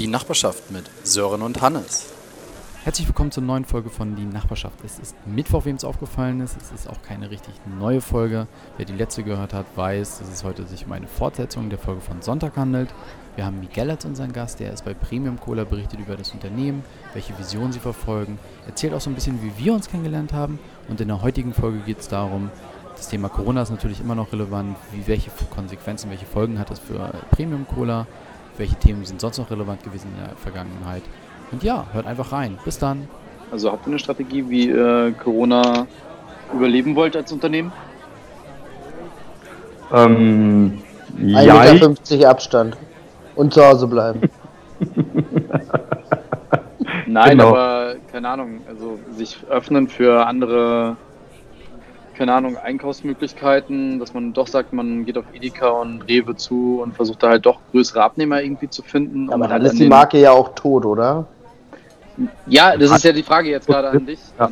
Die Nachbarschaft mit Sören und Hannes. Herzlich willkommen zur neuen Folge von Die Nachbarschaft. Es ist Mittwoch, wem es aufgefallen ist. Es ist auch keine richtig neue Folge. Wer die letzte gehört hat, weiß, dass es heute sich um eine Fortsetzung der Folge von Sonntag handelt. Wir haben Miguel als unseren Gast, der ist bei Premium Cola, berichtet über das Unternehmen, welche Vision sie verfolgen, erzählt auch so ein bisschen, wie wir uns kennengelernt haben. Und in der heutigen Folge geht es darum, das Thema Corona ist natürlich immer noch relevant. Wie, welche Konsequenzen, welche Folgen hat das für Premium Cola? Welche Themen sind sonst noch relevant gewesen in der Vergangenheit? Und ja, hört einfach rein. Bis dann. Also habt ihr eine Strategie, wie ihr Corona überleben wollt als Unternehmen? Ähm, 1,50 Meter Abstand und zu Hause bleiben. Nein, genau. aber keine Ahnung, also sich öffnen für andere keine Ahnung, Einkaufsmöglichkeiten, dass man doch sagt, man geht auf Edeka und Rewe zu und versucht da halt doch größere Abnehmer irgendwie zu finden. Aber dann halt ist die Marke ja auch tot, oder? Ja, das ist ja die Frage jetzt gerade an dich. Ja.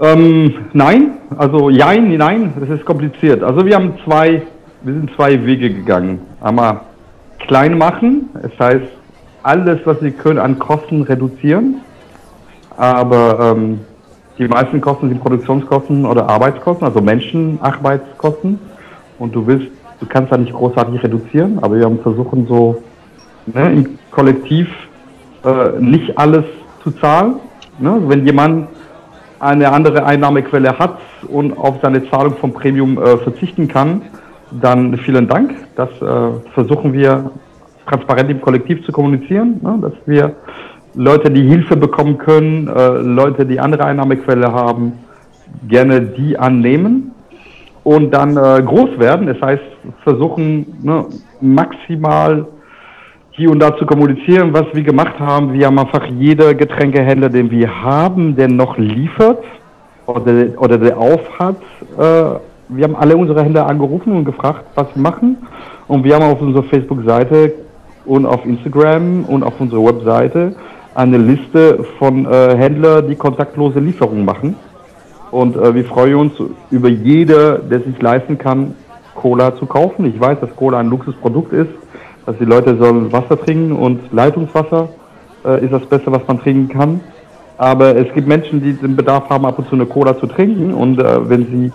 Ähm, nein, also jein, nein, das ist kompliziert. Also wir haben zwei, wir sind zwei Wege gegangen. Einmal klein machen, das heißt alles, was wir können an Kosten reduzieren, aber ähm, die meisten Kosten sind Produktionskosten oder Arbeitskosten, also Menschenarbeitskosten. Und du willst, du kannst da nicht großartig reduzieren, aber wir haben versuchen so ne, im Kollektiv äh, nicht alles zu zahlen. Ne? Wenn jemand eine andere Einnahmequelle hat und auf seine Zahlung vom Premium äh, verzichten kann, dann vielen Dank. Das äh, versuchen wir transparent im Kollektiv zu kommunizieren, ne? dass wir Leute, die Hilfe bekommen können, äh, Leute, die andere Einnahmequelle haben, gerne die annehmen und dann äh, groß werden. Das heißt, versuchen ne, maximal hier und da zu kommunizieren, was wir gemacht haben. Wir haben einfach jeder Getränkehändler, den wir haben, der noch liefert oder, oder der aufhat. Äh, wir haben alle unsere Händler angerufen und gefragt, was sie machen. Und wir haben auf unserer Facebook-Seite und auf Instagram und auf unserer Webseite eine Liste von äh, Händlern, die kontaktlose Lieferungen machen. Und äh, wir freuen uns über jeder, der sich leisten kann, Cola zu kaufen. Ich weiß, dass Cola ein Luxusprodukt ist, dass die Leute sollen Wasser trinken und Leitungswasser äh, ist das Beste, was man trinken kann. Aber es gibt Menschen, die den Bedarf haben, ab und zu eine Cola zu trinken. Und äh, wenn sie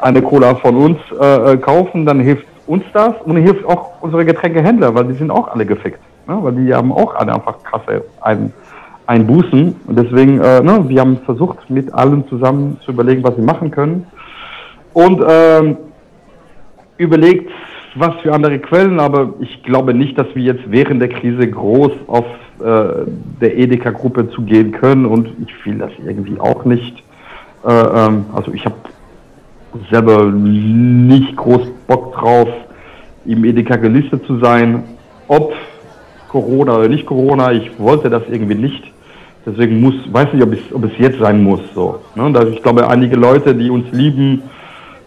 eine Cola von uns äh, äh, kaufen, dann hilft uns das und hilft auch unsere Getränkehändler, weil die sind auch alle gefickt. Ne? Weil die haben auch alle einfach krasse ein, Einbußen. Und deswegen, äh, ne, wir haben versucht, mit allen zusammen zu überlegen, was wir machen können. Und ähm, überlegt, was für andere Quellen, aber ich glaube nicht, dass wir jetzt während der Krise groß auf äh, der Edeka-Gruppe zugehen können und ich will das irgendwie auch nicht. Äh, ähm, also ich habe selber nicht groß Bock drauf, im Edeka gelistet zu sein. Ob Corona oder nicht Corona, ich wollte das irgendwie nicht. Deswegen muss, weiß nicht, ob es, ob es jetzt sein muss. So, ne? Ich glaube, einige Leute, die uns lieben,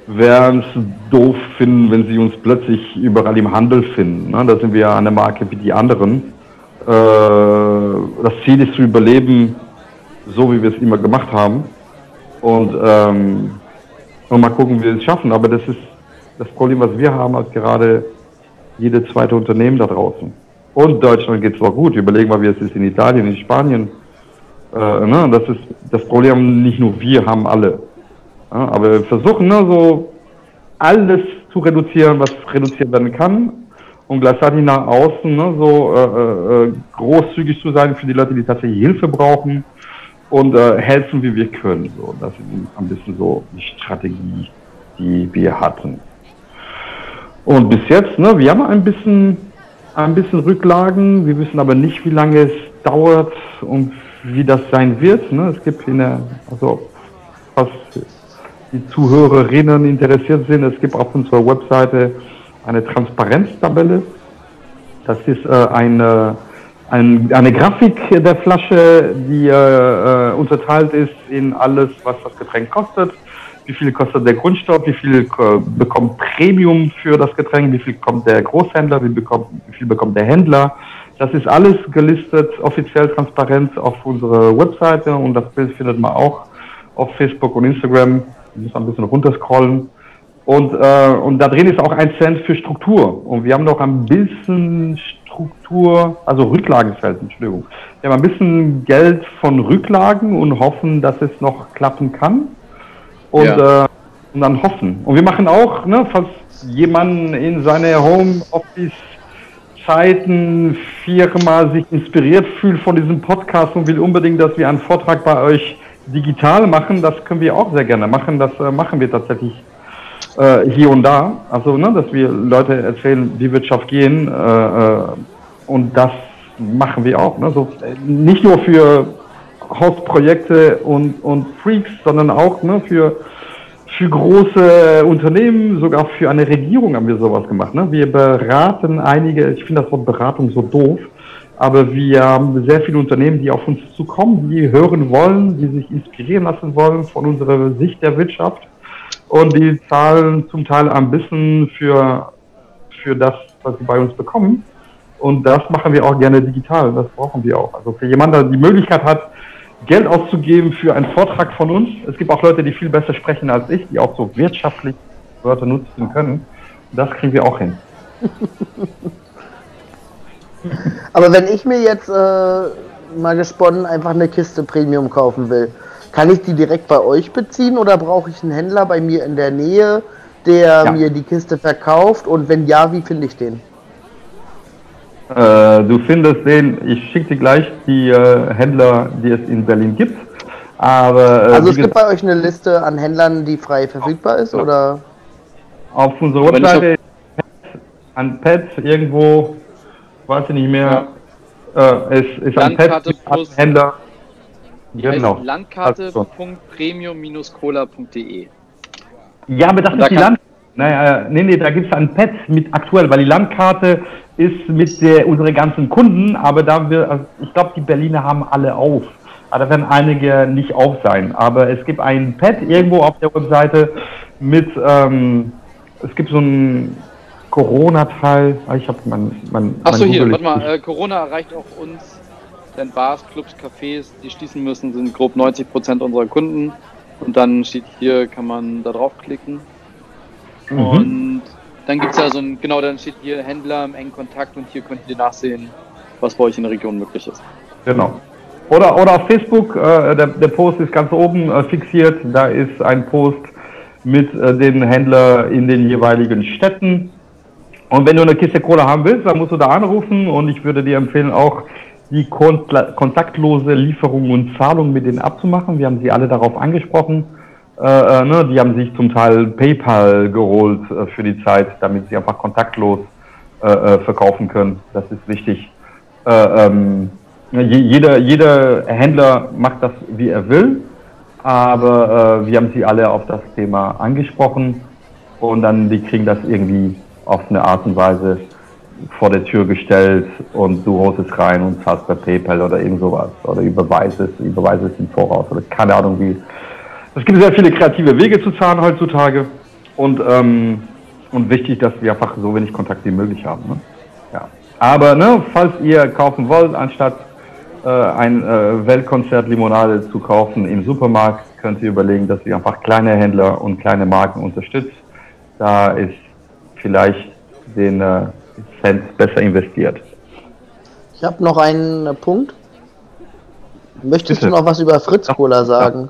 werden es doof finden, wenn sie uns plötzlich überall im Handel finden. Ne? Da sind wir eine Marke wie die anderen. Äh, das Ziel ist zu überleben, so wie wir es immer gemacht haben. Und, ähm, und mal gucken, wie wir es schaffen. Aber das ist das Problem, was wir haben, als gerade jede zweite Unternehmen da draußen. Und Deutschland geht zwar gut, überlegen wir, wie es ist in Italien, in Spanien. Äh, ne? Das ist das Problem, nicht nur wir haben alle. Ja, aber wir versuchen ne, so alles zu reduzieren, was reduziert werden kann. Und gleichzeitig nach außen ne, so äh, äh, großzügig zu sein für die Leute, die tatsächlich Hilfe brauchen und äh, helfen, wie wir können. So, das ist ein bisschen so die Strategie, die wir hatten. Und bis jetzt, ne, wir haben ein bisschen, ein bisschen Rücklagen. Wir wissen aber nicht, wie lange es dauert und wie das sein wird. Ne. Es gibt in der, also was die Zuhörerinnen interessiert sind, es gibt auf unserer Webseite eine Transparenztabelle. Das ist äh, eine, ein, eine Grafik der Flasche, die äh, äh, unterteilt ist in alles, was das Getränk kostet. Wie viel kostet der Grundstoff, wie viel äh, bekommt Premium für das Getränk, wie viel bekommt der Großhändler, wie, bekommt, wie viel bekommt der Händler. Das ist alles gelistet, offiziell transparent auf unserer Webseite und das Bild findet man auch auf Facebook und Instagram. Muss ein bisschen runterscrollen. Und, äh, und da drin ist auch ein Cent für Struktur. Und wir haben noch ein bisschen Struktur, also Rücklagenfeld, Entschuldigung. Wir haben ein bisschen Geld von Rücklagen und hoffen, dass es noch klappen kann. Und, Ja. äh, und dann hoffen. Und wir machen auch, ne, falls jemand in seiner Homeoffice-Zeiten Firma sich inspiriert fühlt von diesem Podcast und will unbedingt, dass wir einen Vortrag bei euch digital machen, das können wir auch sehr gerne machen. Das äh, machen wir tatsächlich äh, hier und da. Also, ne, dass wir Leute erzählen, wie Wirtschaft gehen. Äh, äh, und das machen wir auch. Ne? So, nicht nur für Hausprojekte und, und Freaks, sondern auch ne, für, für große Unternehmen, sogar für eine Regierung haben wir sowas gemacht. Ne? Wir beraten einige, ich finde das Wort Beratung so doof, aber wir haben sehr viele Unternehmen, die auf uns zukommen, die hören wollen, die sich inspirieren lassen wollen von unserer Sicht der Wirtschaft. Und die zahlen zum Teil ein bisschen für, für das, was sie bei uns bekommen. Und das machen wir auch gerne digital. Das brauchen wir auch. Also für jemanden, der die Möglichkeit hat, Geld auszugeben für einen Vortrag von uns. Es gibt auch Leute, die viel besser sprechen als ich, die auch so wirtschaftlich Wörter nutzen können. Das kriegen wir auch hin. Aber wenn ich mir jetzt äh, mal gesponnen einfach eine Kiste Premium kaufen will, kann ich die direkt bei euch beziehen oder brauche ich einen Händler bei mir in der Nähe, der Ja. mir die Kiste verkauft? Und wenn ja, wie finde ich den? Äh, du findest den, ich schicke dir gleich die äh, Händler, die es in Berlin gibt. Aber äh, Also es gibt bei euch eine Liste an Händlern, die frei verfügbar ist, oder? auf unserer Webseite an Pet irgendwo, weiß ich nicht mehr, äh, es ist ein Pet Landkarte mit plus- Händler. Genau. landkarte.premium-cola.de. Ja, aber das Und ist da die kann- Land. Naja, nee, nee, da gibt es ein Pad mit aktuell, weil die Landkarte ist mit der, unsere ganzen Kunden, aber da wir, also ich glaube, die Berliner haben alle auf. Aber da werden einige nicht auf sein. Aber es gibt ein Pad irgendwo auf der Webseite mit, ähm, es gibt so ein Corona-Teil. Ah, Ich habe mein, mein, Achso, mein hier, warte mal, äh, Corona erreicht auch uns, denn Bars, Clubs, Cafés, die schließen müssen, sind grob 90% unserer Kunden. Und dann steht hier, kann man da draufklicken. Mhm. Und dann gibt es ja so ein, genau, dann steht hier Händler im engen Kontakt und hier könnt ihr nachsehen, was bei euch in der Region möglich ist. Genau. Oder, oder auf Facebook, äh, der, der Post ist ganz oben äh, fixiert. Da ist ein Post mit äh, den Händlern in den jeweiligen Städten. Und wenn du eine Kiste Cola haben willst, dann musst du da anrufen und ich würde dir empfehlen, auch die kontaktlose Lieferung und Zahlung mit denen abzumachen. Wir haben sie alle darauf angesprochen. Äh, äh, ne, die haben sich zum Teil PayPal geholt äh, für die Zeit, damit sie einfach kontaktlos äh, äh, verkaufen können. Das ist wichtig. Äh, ähm, je- jeder, jeder Händler macht das, wie er will, aber wir haben sie alle auf das Thema angesprochen und dann die kriegen das irgendwie auf eine Art und Weise vor der Tür gestellt und du holst es rein und zahlst per PayPal oder irgend sowas oder überweist es, überweist es im Voraus oder keine Ahnung wie. Es gibt sehr viele kreative Wege zu zahlen heutzutage und, ähm, und wichtig, dass wir einfach so wenig Kontakt wie möglich haben. Ne? Ja. Aber ne, falls ihr kaufen wollt, anstatt äh, ein äh, Weltkonzert Limonade zu kaufen im Supermarkt, könnt ihr überlegen, dass ihr einfach kleine Händler und kleine Marken unterstützt. Da ist vielleicht den äh, Cent besser investiert. Ich habe noch einen äh, Punkt. Möchtest Bitte. du noch was über Fritz Cola sagen?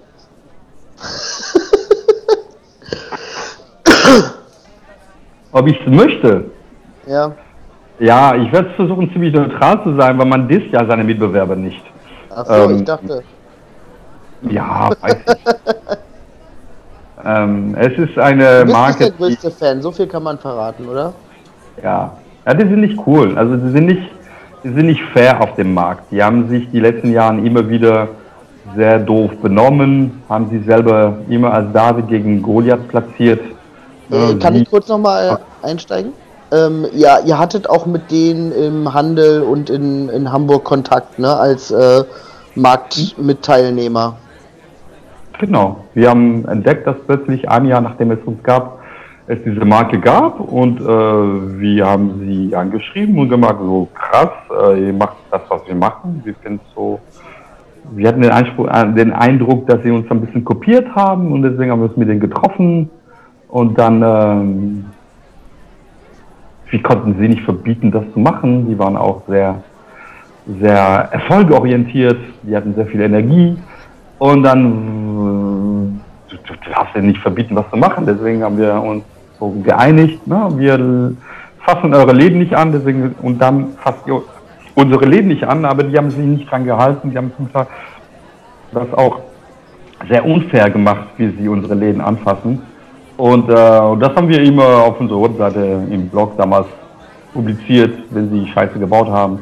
Ob ich es möchte? Ja. Ja, ich werde versuchen, ziemlich neutral zu sein, weil man disst ja seine Mitbewerber nicht. Achso, Ähm, ich dachte. Ja, weiß ich. ähm, es ist eine Du bist nicht Marke, der die, größte Fan, so viel kann man verraten, oder? ja. ja, die sind nicht cool. Also die sind nicht, die sind nicht fair auf dem Markt. Die haben sich die letzten Jahren immer wieder sehr doof benommen, haben sich selber immer als David gegen Goliath platziert. Äh, kann ich kurz nochmal einsteigen? Ähm, ja, ihr hattet auch mit denen im Handel und in, in Hamburg Kontakt, ne, als äh, Marktmitteilnehmer. Genau. Wir haben entdeckt, dass plötzlich ein Jahr nachdem es uns gab, es diese Marke gab und äh, wir haben sie angeschrieben und gemacht, so krass, äh, ihr macht das, was wir machen. Wir finden so, wir hatten den, Anspruch, äh, den Eindruck, dass sie uns ein bisschen kopiert haben und deswegen haben wir uns mit denen getroffen und dann, ähm, wir konnten sie nicht verbieten, das zu machen. Die waren auch sehr, sehr erfolgorientiert, die hatten sehr viel Energie. Und dann, äh, du, du darfst ja nicht verbieten, was zu machen. Deswegen haben wir uns so geeinigt, ne? wir fassen eure Läden nicht an, deswegen, und dann fasst ihr unsere Läden nicht an, aber die haben sich nicht dran gehalten, die haben zum Teil das auch sehr unfair gemacht, wie sie unsere Läden anfassen. Und äh, das haben wir immer auf unserer Webseite im Blog damals publiziert, wenn sie Scheiße gebaut haben.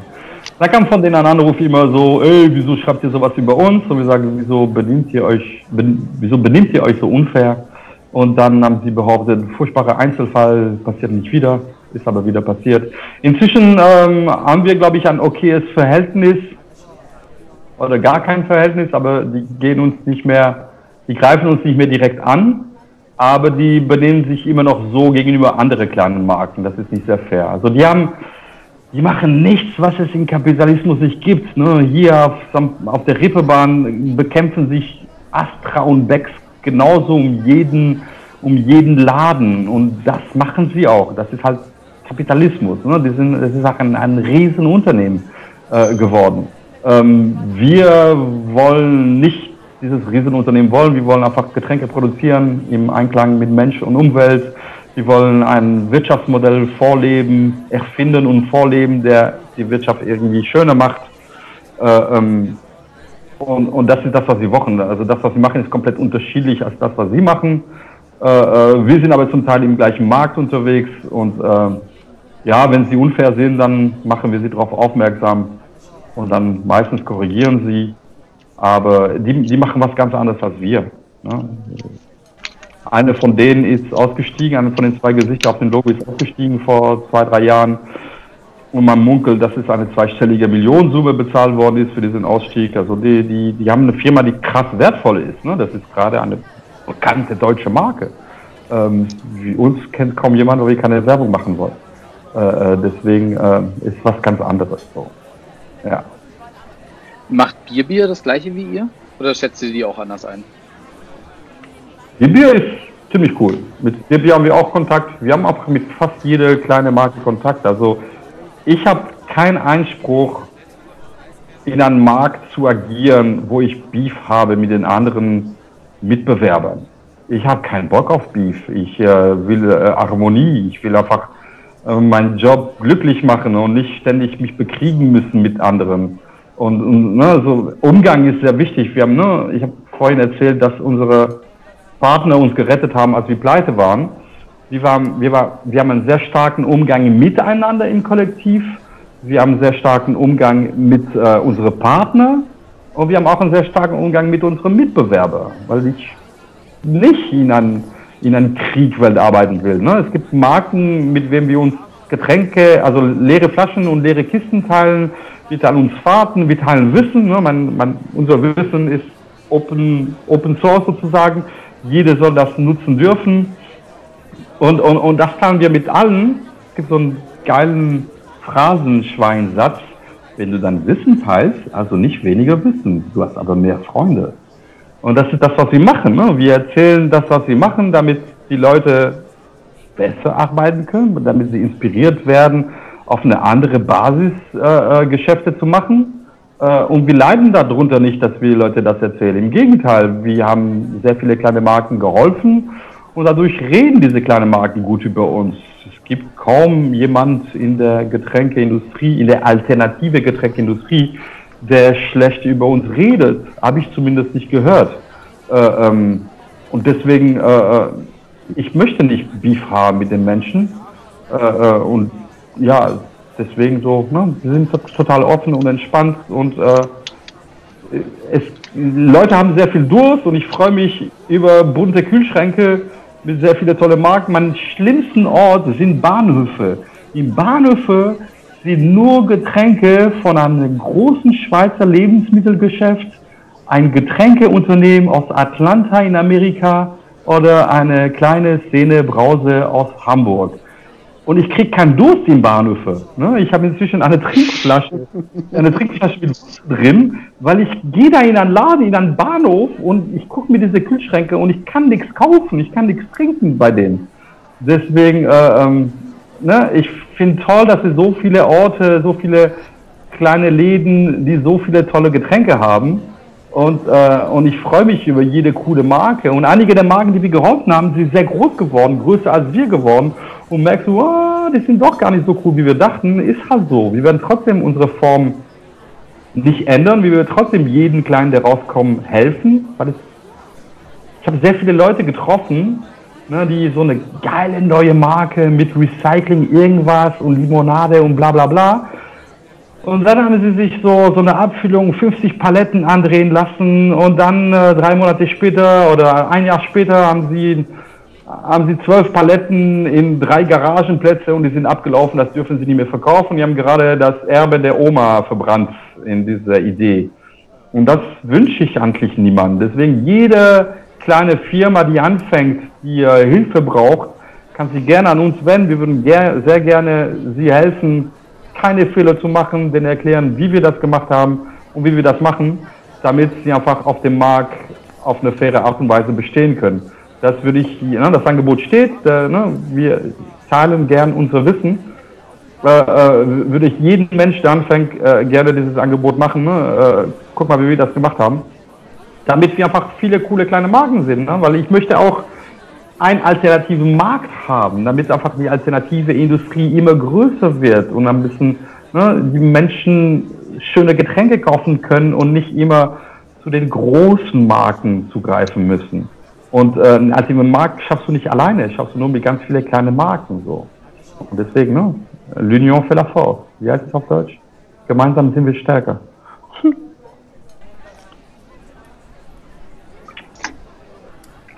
Da kam von denen ein Anruf immer so, ey, wieso schreibt ihr sowas über uns? Und wir sagen, wieso benimmt ihr euch, ben, wieso benimmt ihr euch so unfair? Und dann haben sie behauptet, furchtbarer Einzelfall, passiert nicht wieder, ist aber wieder passiert. Inzwischen ähm, haben wir, glaube ich, ein okayes Verhältnis oder gar kein Verhältnis, aber die gehen uns nicht mehr, die greifen uns nicht mehr direkt an, aber die benehmen sich immer noch so gegenüber anderen kleinen Marken. Das ist nicht sehr fair. Also die haben, die machen nichts, was es im Kapitalismus nicht gibt. Ne? Hier auf, auf der Rippebahn bekämpfen sich Astra und Becks genauso um jeden, um jeden Laden. Und das machen sie auch. Das ist halt Kapitalismus. Ne? Die sind, das ist auch ein, ein Riesenunternehmen äh, geworden. Ähm, wir wollen nicht dieses Riesenunternehmen wollen. Wir wollen einfach Getränke produzieren im Einklang mit Mensch und Umwelt. Wir wollen ein Wirtschaftsmodell vorleben, erfinden und vorleben, der die Wirtschaft irgendwie schöner macht. Äh, ähm, und, und, das ist das, was sie machen. Also das, was sie machen, ist komplett unterschiedlich als das, was sie machen. Äh, äh, wir sind aber zum Teil im gleichen Markt unterwegs und äh, ja, wenn sie unfair sind, dann machen wir sie darauf aufmerksam und dann meistens korrigieren sie. Aber die, die machen was ganz anderes als wir. Ne? Eine von denen ist ausgestiegen, eine von den zwei Gesichtern auf dem Logo ist ausgestiegen vor zwei, drei Jahren. Und man munkelt, dass es eine zweistellige Millionensumme bezahlt worden ist für diesen Ausstieg. Also die, die, die haben eine Firma, die krass wertvoll ist. Ne? Das ist gerade eine bekannte deutsche Marke. Ähm, wie uns kennt kaum jemand, weil wir keine Werbung machen wollen. Äh, äh deswegen äh, ist was ganz anderes so. Ja. Macht Bierbier das gleiche wie ihr? Oder schätzt ihr die auch anders ein? Bierbier ist ziemlich cool. Mit Bierbier haben wir auch Kontakt. Wir haben auch mit fast jeder kleine Marke Kontakt. Also ich habe keinen Einspruch, in einem Markt zu agieren, wo ich Beef habe mit den anderen Mitbewerbern. Ich habe keinen Bock auf Beef. Ich äh, will äh, Harmonie. Ich will einfach meinen Job glücklich machen und nicht ständig mich bekriegen müssen mit anderen. Und, und ne, so Umgang ist sehr wichtig. Wir haben, ne, ich habe vorhin erzählt, dass unsere Partner uns gerettet haben, als wir pleite waren. Wir, waren, wir, war, wir haben einen sehr starken Umgang miteinander im Kollektiv. Wir haben einen sehr starken Umgang mit äh, unseren Partnern. Und wir haben auch einen sehr starken Umgang mit unseren Mitbewerbern, weil ich nicht in einen in einem Kriegwelt arbeiten will. Ne? Es gibt Marken, mit denen wir uns Getränke, also leere Flaschen und leere Kisten teilen. Wir teilen uns Fahrten, wir teilen Wissen. Ne? Man, man, unser Wissen ist Open, Open Source sozusagen. Jeder soll das nutzen dürfen. Und, und, und das teilen wir mit allen. Es gibt so einen geilen Phrasenschweinsatz. Wenn du dein Wissen teilst, also nicht weniger Wissen, du hast aber mehr Freunde. Und das ist das, was wir machen. Ne? Wir erzählen das, was wir machen, damit die Leute besser arbeiten können, damit sie inspiriert werden, auf eine andere Basis äh, äh, Geschäfte zu machen. Äh, und wir leiden darunter nicht, dass wir Leute das erzählen. Im Gegenteil, wir haben sehr viele kleine Marken geholfen und dadurch reden diese kleinen Marken gut über uns. Es gibt kaum jemand in der Getränkeindustrie, in der alternative Getränkeindustrie, der schlecht über uns redet. Habe ich zumindest nicht gehört. Äh, ähm, und deswegen, äh, äh, ich möchte nicht Beef haben mit den Menschen. Äh, äh, und ja, deswegen so, ne, wir sind total offen und entspannt und äh, es, Leute haben sehr viel Durst und ich freue mich über bunte Kühlschränke mit sehr vielen tolle Marken. Mein schlimmsten Ort sind Bahnhöfe. Die Bahnhöfe sind nur Getränke von einem großen Schweizer Lebensmittelgeschäft, ein Getränkeunternehmen aus Atlanta in Amerika oder eine kleine Szene Brause aus Hamburg. Und ich kriege keinen Durst in Bahnhöfe. Ne? Ich habe inzwischen eine Trinkflasche, eine Trinkflasche mit drin, weil ich gehe da in einen Laden, in einen Bahnhof und ich gucke mir diese Kühlschränke und ich kann nichts kaufen, ich kann nichts trinken bei denen. Deswegen, äh, ähm, ne, ich finde toll, dass es so viele Orte, so viele kleine Läden, die so viele tolle Getränke haben. Und, äh, und ich freue mich über jede coole Marke. Und einige der Marken, die wir geholfen haben, sind sehr groß geworden, größer als wir geworden. Und merkst du, oh, die sind doch gar nicht so cool, wie wir dachten. Ist halt so. Wir werden trotzdem unsere Form nicht ändern. Wir werden trotzdem jeden Kleinen, der rauskommt, helfen. Weil ich habe sehr viele Leute getroffen, ne, die so eine geile neue Marke mit Recycling irgendwas und Limonade und bla bla bla und dann haben sie sich so, so eine Abfüllung 50 Paletten andrehen lassen und dann äh, drei Monate später oder ein Jahr später haben sie, haben sie zwölf Paletten in drei Garagenplätze und die sind abgelaufen, das dürfen sie nicht mehr verkaufen. Die haben gerade das Erbe der Oma verbrannt in dieser Idee. Und das wünsche ich eigentlich niemandem. Deswegen jede kleine Firma, die anfängt, die äh, Hilfe braucht, kann sich gerne an uns wenden. Wir würden ger sehr gerne sie helfen, keine Fehler zu machen, denen erklären, wie wir das gemacht haben und wie wir das machen, damit sie einfach auf dem Markt auf eine faire Art und Weise bestehen können. Das würde ich, ne, das Angebot steht, äh, ne, wir teilen gern unser Wissen, äh, äh, würde ich jeden Mensch, der anfängt, äh, gerne dieses Angebot machen. Ne? Äh, guck mal, wie wir das gemacht haben. Damit wir einfach viele coole kleine Marken sind, ne? weil ich möchte auch einen alternativen Markt haben, damit einfach die alternative Industrie immer größer wird und ein bisschen ne, die Menschen schöne Getränke kaufen können und nicht immer zu den großen Marken zugreifen müssen. Und äh, einen alternativen Markt schaffst du nicht alleine, schaffst du nur mit ganz vielen kleinen Marken so. Und deswegen, ne, l'union fait la force. Wie heißt es auf Deutsch? Gemeinsam sind wir stärker.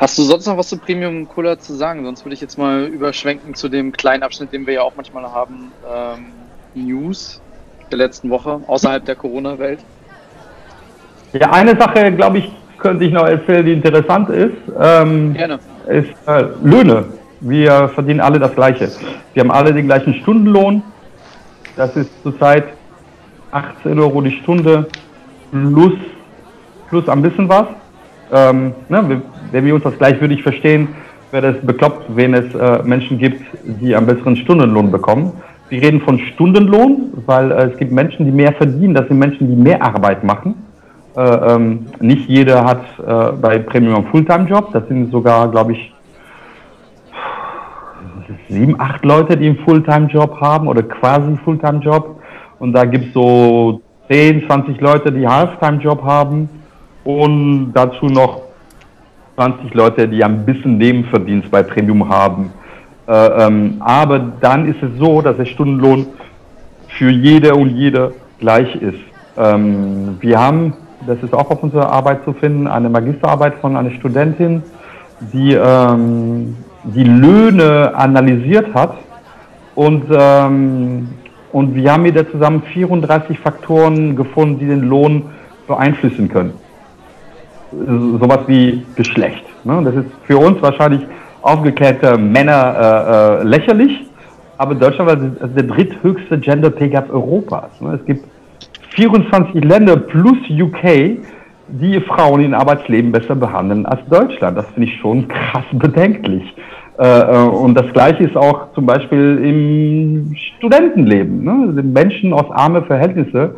Hast du sonst noch was zu Premium Cola zu sagen? Sonst würde ich jetzt mal überschwenken zu dem kleinen Abschnitt, den wir ja auch manchmal haben. Ähm, News der letzten Woche außerhalb der Corona-Welt. Ja, eine Sache, glaube ich, könnte ich noch erzählen, die interessant ist. Ähm, Gerne. Ist äh, Löhne. Wir verdienen alle das Gleiche. Wir haben alle den gleichen Stundenlohn. Das ist zurzeit 18 Euro die Stunde plus, plus ein bisschen was. Ähm, ne, wenn wir uns das gleichwürdig verstehen, wäre es bekloppt, wenn es äh, Menschen gibt, die einen besseren Stundenlohn bekommen. Wir reden von Stundenlohn, weil äh, es gibt Menschen, die mehr verdienen. Das sind Menschen, die mehr Arbeit machen. Äh, ähm, nicht jeder hat äh, bei Premium Fulltime-Job. Das sind sogar, glaube ich, sieben, acht Leute, die einen Fulltime-Job haben oder quasi Fulltime-Job. Und da gibt es so 10, 20 Leute, die Halftime-Job haben. Und dazu noch 20 Leute, die ein bisschen Nebenverdienst bei Premium haben. Äh, ähm, aber dann ist es so, dass der Stundenlohn für jede und jede gleich ist. Ähm, wir haben, das ist auch auf unserer Arbeit zu finden, eine Magisterarbeit von einer Studentin, die ähm, die Löhne analysiert hat und, ähm, und wir haben mit der zusammen 34 Faktoren gefunden, die den Lohn beeinflussen können sowas wie Geschlecht. Ne? Das ist für uns wahrscheinlich aufgeklärte Männer äh, äh, lächerlich, aber Deutschland ist der dritthöchste Gender Pay Gap Europas. Ne? Es gibt 24 Länder plus UK, die Frauen im Arbeitsleben besser behandeln als Deutschland. Das finde ich schon krass bedenklich. Äh, äh, und das Gleiche ist auch zum Beispiel im Studentenleben. Ne? Menschen aus armen Verhältnissen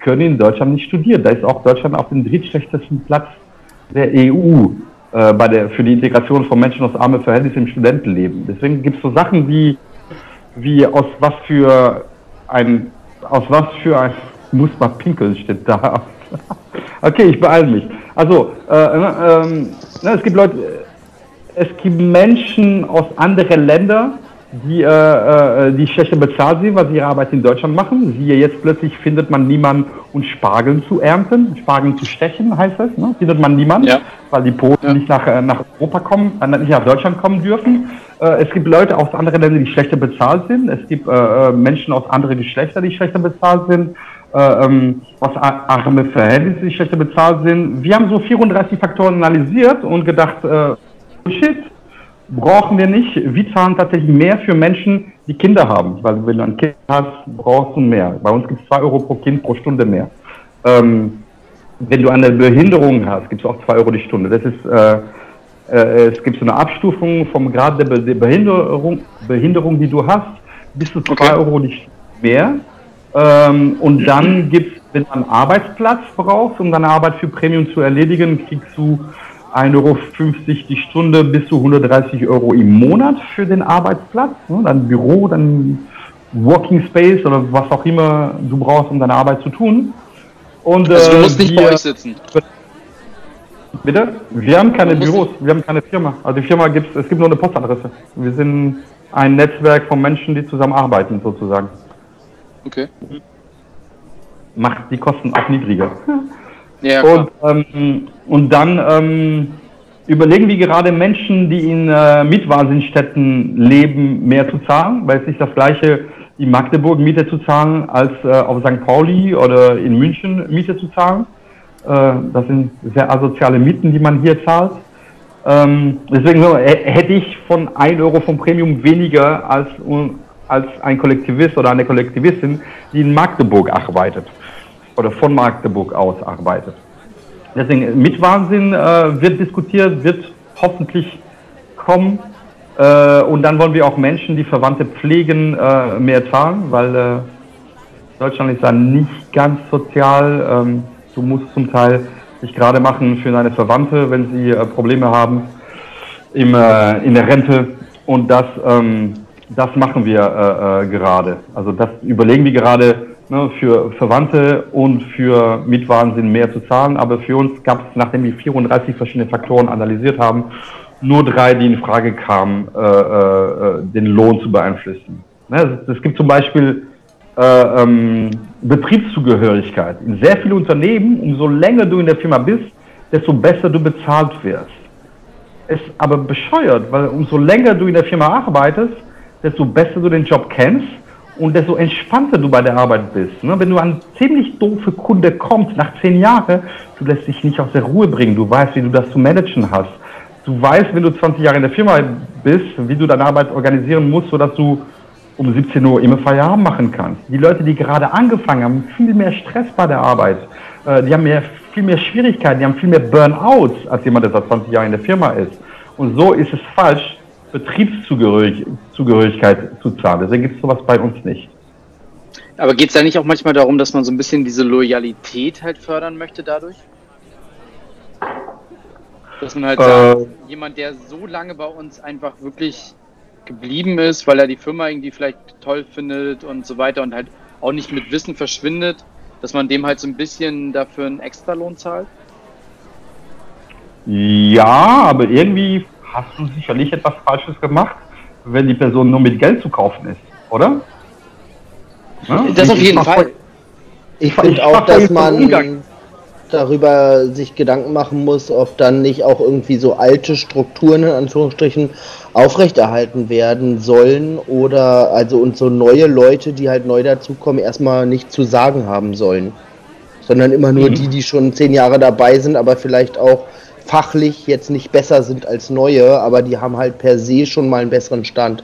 können in Deutschland nicht studieren. Da ist auch Deutschland auf dem drittschlechtesten Platz der EU äh, bei der, für die Integration von Menschen aus armen Verhältnissen im Studentenleben. Deswegen gibt es so Sachen wie, wie aus was für ein, aus was für ein, muss mal pinkeln, steht da. okay, ich beeile mich. Also, äh, äh, es gibt Leute, es gibt Menschen aus anderen Ländern, die, äh, äh, die schlechter bezahlt sind, weil sie ihre Arbeit in Deutschland machen. Siehe jetzt plötzlich findet man niemanden, um Spargeln zu ernten, Spargeln zu stechen, heißt das. Ne? Findet man niemanden, ja. weil die Polen ja. nicht nach, äh, nach Europa kommen, äh, nicht nach Deutschland kommen dürfen. Äh, es gibt Leute aus anderen Ländern, die schlechter bezahlt sind. Es gibt äh, Menschen aus anderen Geschlechtern, die schlechter bezahlt sind. Ähm, aus arme Verhältnisse, die schlechter bezahlt sind. Wir haben so 34 Faktoren analysiert und gedacht, shit, brauchen wir nicht. Wir zahlen tatsächlich mehr für Menschen, die Kinder haben. Weil wenn du ein Kind hast, brauchst du mehr. Bei uns gibt es 2 Euro pro Kind pro Stunde mehr. Ähm, wenn du eine Behinderung hast, gibt es auch 2 Euro die Stunde. Das ist, äh, äh, es gibt so eine Abstufung vom Grad der, Be der Behinderung, Behinderung, die du hast. bis zu 2 Okay. Euro nicht mehr. Ähm, und dann gibt es, wenn du einen Arbeitsplatz brauchst, um deine Arbeit für Premium zu erledigen, kriegst du 1,50 Euro die Stunde bis zu 130 Euro im Monat für den Arbeitsplatz. Ne? Dein Büro, dein Working Space oder was auch immer du brauchst, um deine Arbeit zu tun. Und, Also du äh, musst nicht bei euch sitzen. Bitte? Wir haben keine Büros, wir haben keine Firma. Also die Firma gibt es gibt nur eine Postadresse. Wir sind ein Netzwerk von Menschen, die zusammenarbeiten sozusagen. Okay. Macht die Kosten auch niedriger. Ja. Und, ähm, und dann ähm, überlegen wir gerade Menschen, die in äh, Mietwahnsinnstädten leben, mehr zu zahlen, weil es nicht das gleiche in Magdeburg Miete zu zahlen, als äh, auf St. Pauli oder in München Miete zu zahlen. Äh, das sind sehr asoziale Mieten, die man hier zahlt. Ähm, deswegen so, hätte ich von 1 Euro vom Premium weniger als, als ein Kollektivist oder eine Kollektivistin, die in Magdeburg arbeitet oder von Magdeburg aus arbeitet. Deswegen mit Wahnsinn äh, wird diskutiert, wird hoffentlich kommen. Äh, und dann wollen wir auch Menschen, die Verwandte pflegen, äh, mehr zahlen, weil äh, Deutschland ist da nicht ganz sozial. Ähm, du musst zum Teil dich gerade machen für deine Verwandte, wenn sie äh, Probleme haben im, äh, in der Rente. Und das, ähm, das machen wir äh, äh, gerade. Also das überlegen wir gerade ne, für Verwandte und für Mietwahnsinn mehr zu zahlen. Aber für uns gab es, nachdem wir 34 verschiedene Faktoren analysiert haben, nur drei, die in Frage kamen, äh, äh, den Lohn zu beeinflussen. Ne, es, es gibt zum Beispiel äh, ähm, Betriebszugehörigkeit. In sehr vielen Unternehmen, umso länger du in der Firma bist, desto besser du bezahlt wirst. Ist aber bescheuert, weil umso länger du in der Firma arbeitest, desto besser du den Job kennst und desto entspannter du bei der Arbeit bist. Ne? Wenn du an ziemlich doofe Kunde kommst, nach zehn Jahren, du lässt dich nicht aus der Ruhe bringen. Du weißt, wie du das zu managen hast. Du weißt, wenn du 20 Jahre in der Firma bist, wie du deine Arbeit organisieren musst, sodass du um 17 Uhr immer Feierabend machen kannst. Die Leute, die gerade angefangen haben, viel mehr Stress bei der Arbeit. Äh, die haben mehr, viel mehr Schwierigkeiten, die haben viel mehr Burnouts als jemand, der seit 20 Jahren in der Firma ist. Und so ist es falsch, Betriebszugehörigkeit zu zahlen. Deswegen gibt es sowas bei uns nicht. Aber geht es da nicht auch manchmal darum, dass man so ein bisschen diese Loyalität halt fördern möchte dadurch? Dass man halt Äh. sagt, jemand, der so lange bei uns einfach wirklich geblieben ist, weil er die Firma irgendwie vielleicht toll findet und so weiter und halt auch nicht mit Wissen verschwindet, dass man dem halt so ein bisschen dafür einen Extralohn zahlt? Ja, aber irgendwie hast du sicherlich etwas Falsches gemacht, wenn die Person nur mit Geld zu kaufen ist, oder? Ne? Das auf Ich- jeden ich- Fall. Ich Ich finde auch, dass man Umgang. darüber sich Gedanken machen muss, ob dann nicht auch irgendwie so alte Strukturen in Anführungsstrichen aufrechterhalten werden sollen oder also und so neue Leute, die halt neu dazukommen, erstmal nicht zu sagen haben sollen. Sondern immer nur Mhm. die, die schon zehn Jahre dabei sind, aber vielleicht auch fachlich jetzt nicht besser sind als neue, aber die haben halt per se schon mal einen besseren Stand.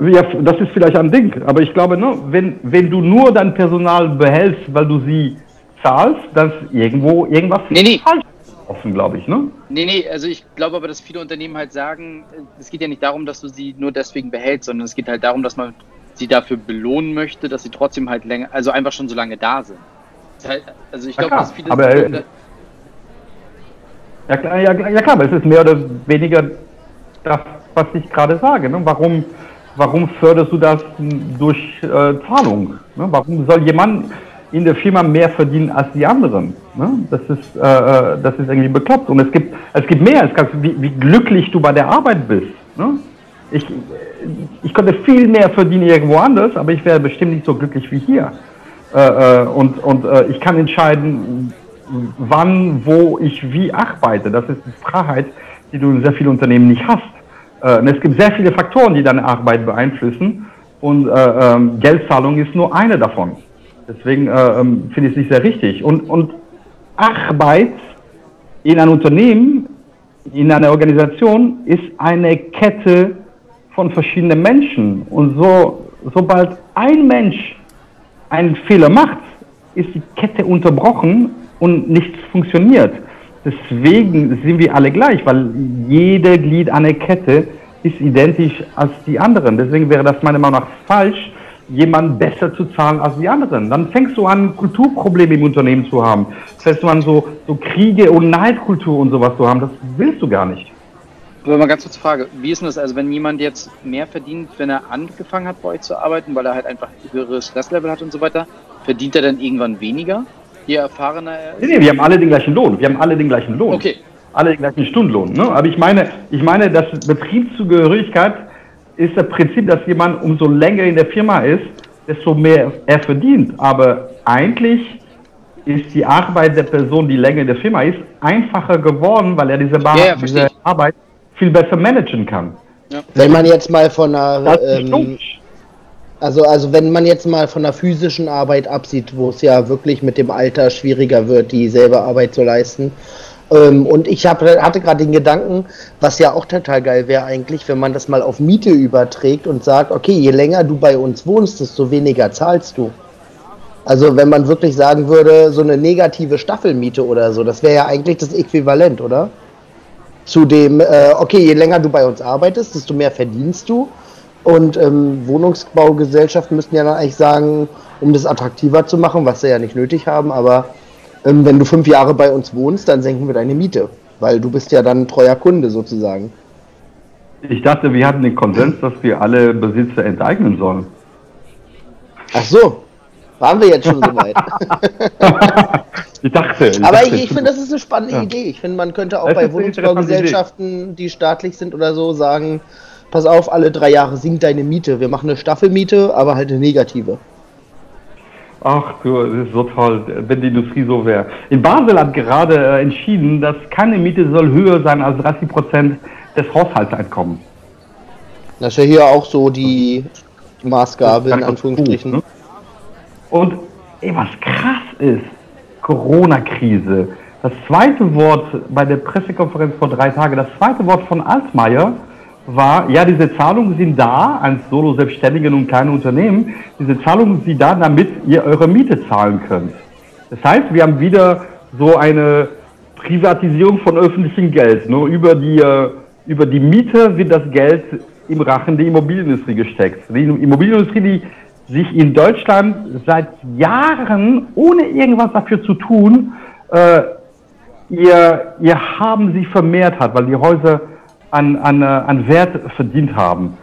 Ja, das ist vielleicht ein Ding, aber ich glaube, ne, wenn, wenn du nur dein Personal behältst, weil du sie zahlst, dann ist irgendwo irgendwas Nee, nee. falsch offen, glaube ich, ne? Nee, nee, also ich glaube aber, dass viele Unternehmen halt sagen, es geht ja nicht darum, dass du sie nur deswegen behältst, sondern es geht halt darum, dass man sie dafür belohnen möchte, dass sie trotzdem halt länger, also einfach schon so lange da sind. Halt, also ich glaube, dass viele aber, äh, Unternehmen Ja, ja, ja klar, aber es ist mehr oder weniger das, was ich gerade sage. Ne? Warum, warum förderst du das durch äh, Zahlung? Ne? Warum soll jemand in der Firma mehr verdienen als die anderen? Ne? Das, ist, äh, äh, das ist irgendwie bekloppt. Und es gibt, es gibt mehr, es gibt, wie, wie glücklich du bei der Arbeit bist. Ne? Ich, ich könnte viel mehr verdienen irgendwo anders, aber ich wäre bestimmt nicht so glücklich wie hier. Äh, äh, und und äh, ich kann entscheiden, wann, wo ich wie arbeite. Das ist die Freiheit, die du in sehr vielen Unternehmen nicht hast. Äh, und es gibt sehr viele Faktoren, die deine Arbeit beeinflussen und äh, ähm, Geldzahlung ist nur eine davon. Deswegen äh, ähm, finde ich es nicht sehr richtig. Und, und Arbeit in einem Unternehmen, in einer Organisation ist eine Kette von verschiedenen Menschen. Und so, sobald ein Mensch einen Fehler macht, ist die Kette unterbrochen und nichts funktioniert. Deswegen sind wir alle gleich, weil jede Glied einer Kette ist identisch als die anderen. Deswegen wäre das meiner Meinung nach falsch, jemanden besser zu zahlen als die anderen. Dann fängst du an, Kulturprobleme im Unternehmen zu haben. Fängst du an, so, so Kriege und Neidkultur und sowas zu haben. Das willst du gar nicht. Aber mal ganz kurz Frage, wie ist denn das, also wenn jemand jetzt mehr verdient, wenn er angefangen hat bei euch zu arbeiten, weil er halt einfach höhere Stresslevel hat und so weiter, verdient er dann irgendwann weniger, je erfahrener er ist? Nee, nee, wir haben alle den gleichen Lohn. Wir haben alle den gleichen Lohn. Okay. Alle den gleichen Stundenlohn. Ne? Aber ich meine, ich meine, dass Betriebszugehörigkeit ist das Prinzip, dass jemand umso länger in der Firma ist, desto mehr er verdient. Aber eigentlich ist die Arbeit der Person, die länger in der Firma ist, einfacher geworden, weil er diese, Bar Ja, ja, diese. Arbeit viel besser managen kann. Wenn man jetzt mal von einer, ähm. Also, also wenn man jetzt mal von der physischen Arbeit absieht, wo es ja wirklich mit dem Alter schwieriger wird, dieselbe Arbeit zu leisten. Ähm, und ich hab, hatte gerade den Gedanken, was ja auch total geil wäre eigentlich, wenn man das mal auf Miete überträgt und sagt, okay, je länger du bei uns wohnst, desto weniger zahlst du. Also wenn man wirklich sagen würde, so eine negative Staffelmiete oder so, das wäre ja eigentlich das Äquivalent, oder? Zu dem, äh, okay, je länger du bei uns arbeitest, desto mehr verdienst du. Und ähm, Wohnungsbaugesellschaften müssten ja dann eigentlich sagen, um das attraktiver zu machen, was sie ja nicht nötig haben, aber ähm, wenn du fünf Jahre bei uns wohnst, dann senken wir deine Miete, weil du bist ja dann treuer Kunde sozusagen. Ich dachte, wir hatten den Konsens, dass wir alle Besitzer enteignen sollen. Ach so, waren wir jetzt schon so weit. Ich dachte. Ich Aber dachte, ich, ich finde, das ist eine spannende Ja. Idee. Ich finde, man könnte auch Das bei Wohnungsbaugesellschaften, die staatlich sind oder so, sagen, pass auf, alle drei Jahre sinkt deine Miete. Wir machen eine Staffelmiete, aber halt eine negative. Ach du, das ist so toll, wenn die Industrie so wäre. In Basel hat gerade äh, entschieden, dass keine Miete soll höher sein als 30 Prozent des Haushaltseinkommens. Das ist ja hier auch so die Maßgabe, in Anführungsstrichen. gut, ne? Und ey, was krass ist, Corona-Krise. Das zweite Wort bei der Pressekonferenz vor drei Tagen, das zweite Wort von Altmaier war, ja, diese Zahlungen sind da an Solo-Selbstständigen und kleine Unternehmen. Diese Zahlungen sind da, damit ihr eure Miete zahlen könnt. Das heißt, wir haben wieder so eine Privatisierung von öffentlichem Geld. Nur über die, äh, über die Miete wird das Geld im Rachen der Immobilienindustrie gesteckt. Die Immobilienindustrie, die sich in Deutschland seit Jahren, ohne irgendwas dafür zu tun, äh, ihr, ihr Haben sich vermehrt hat, weil die Häuser an, an, äh, an Wert verdient haben.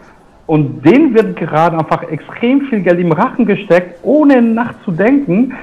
Und denen wird gerade einfach extrem viel Geld im Rachen gesteckt, ohne nachzudenken,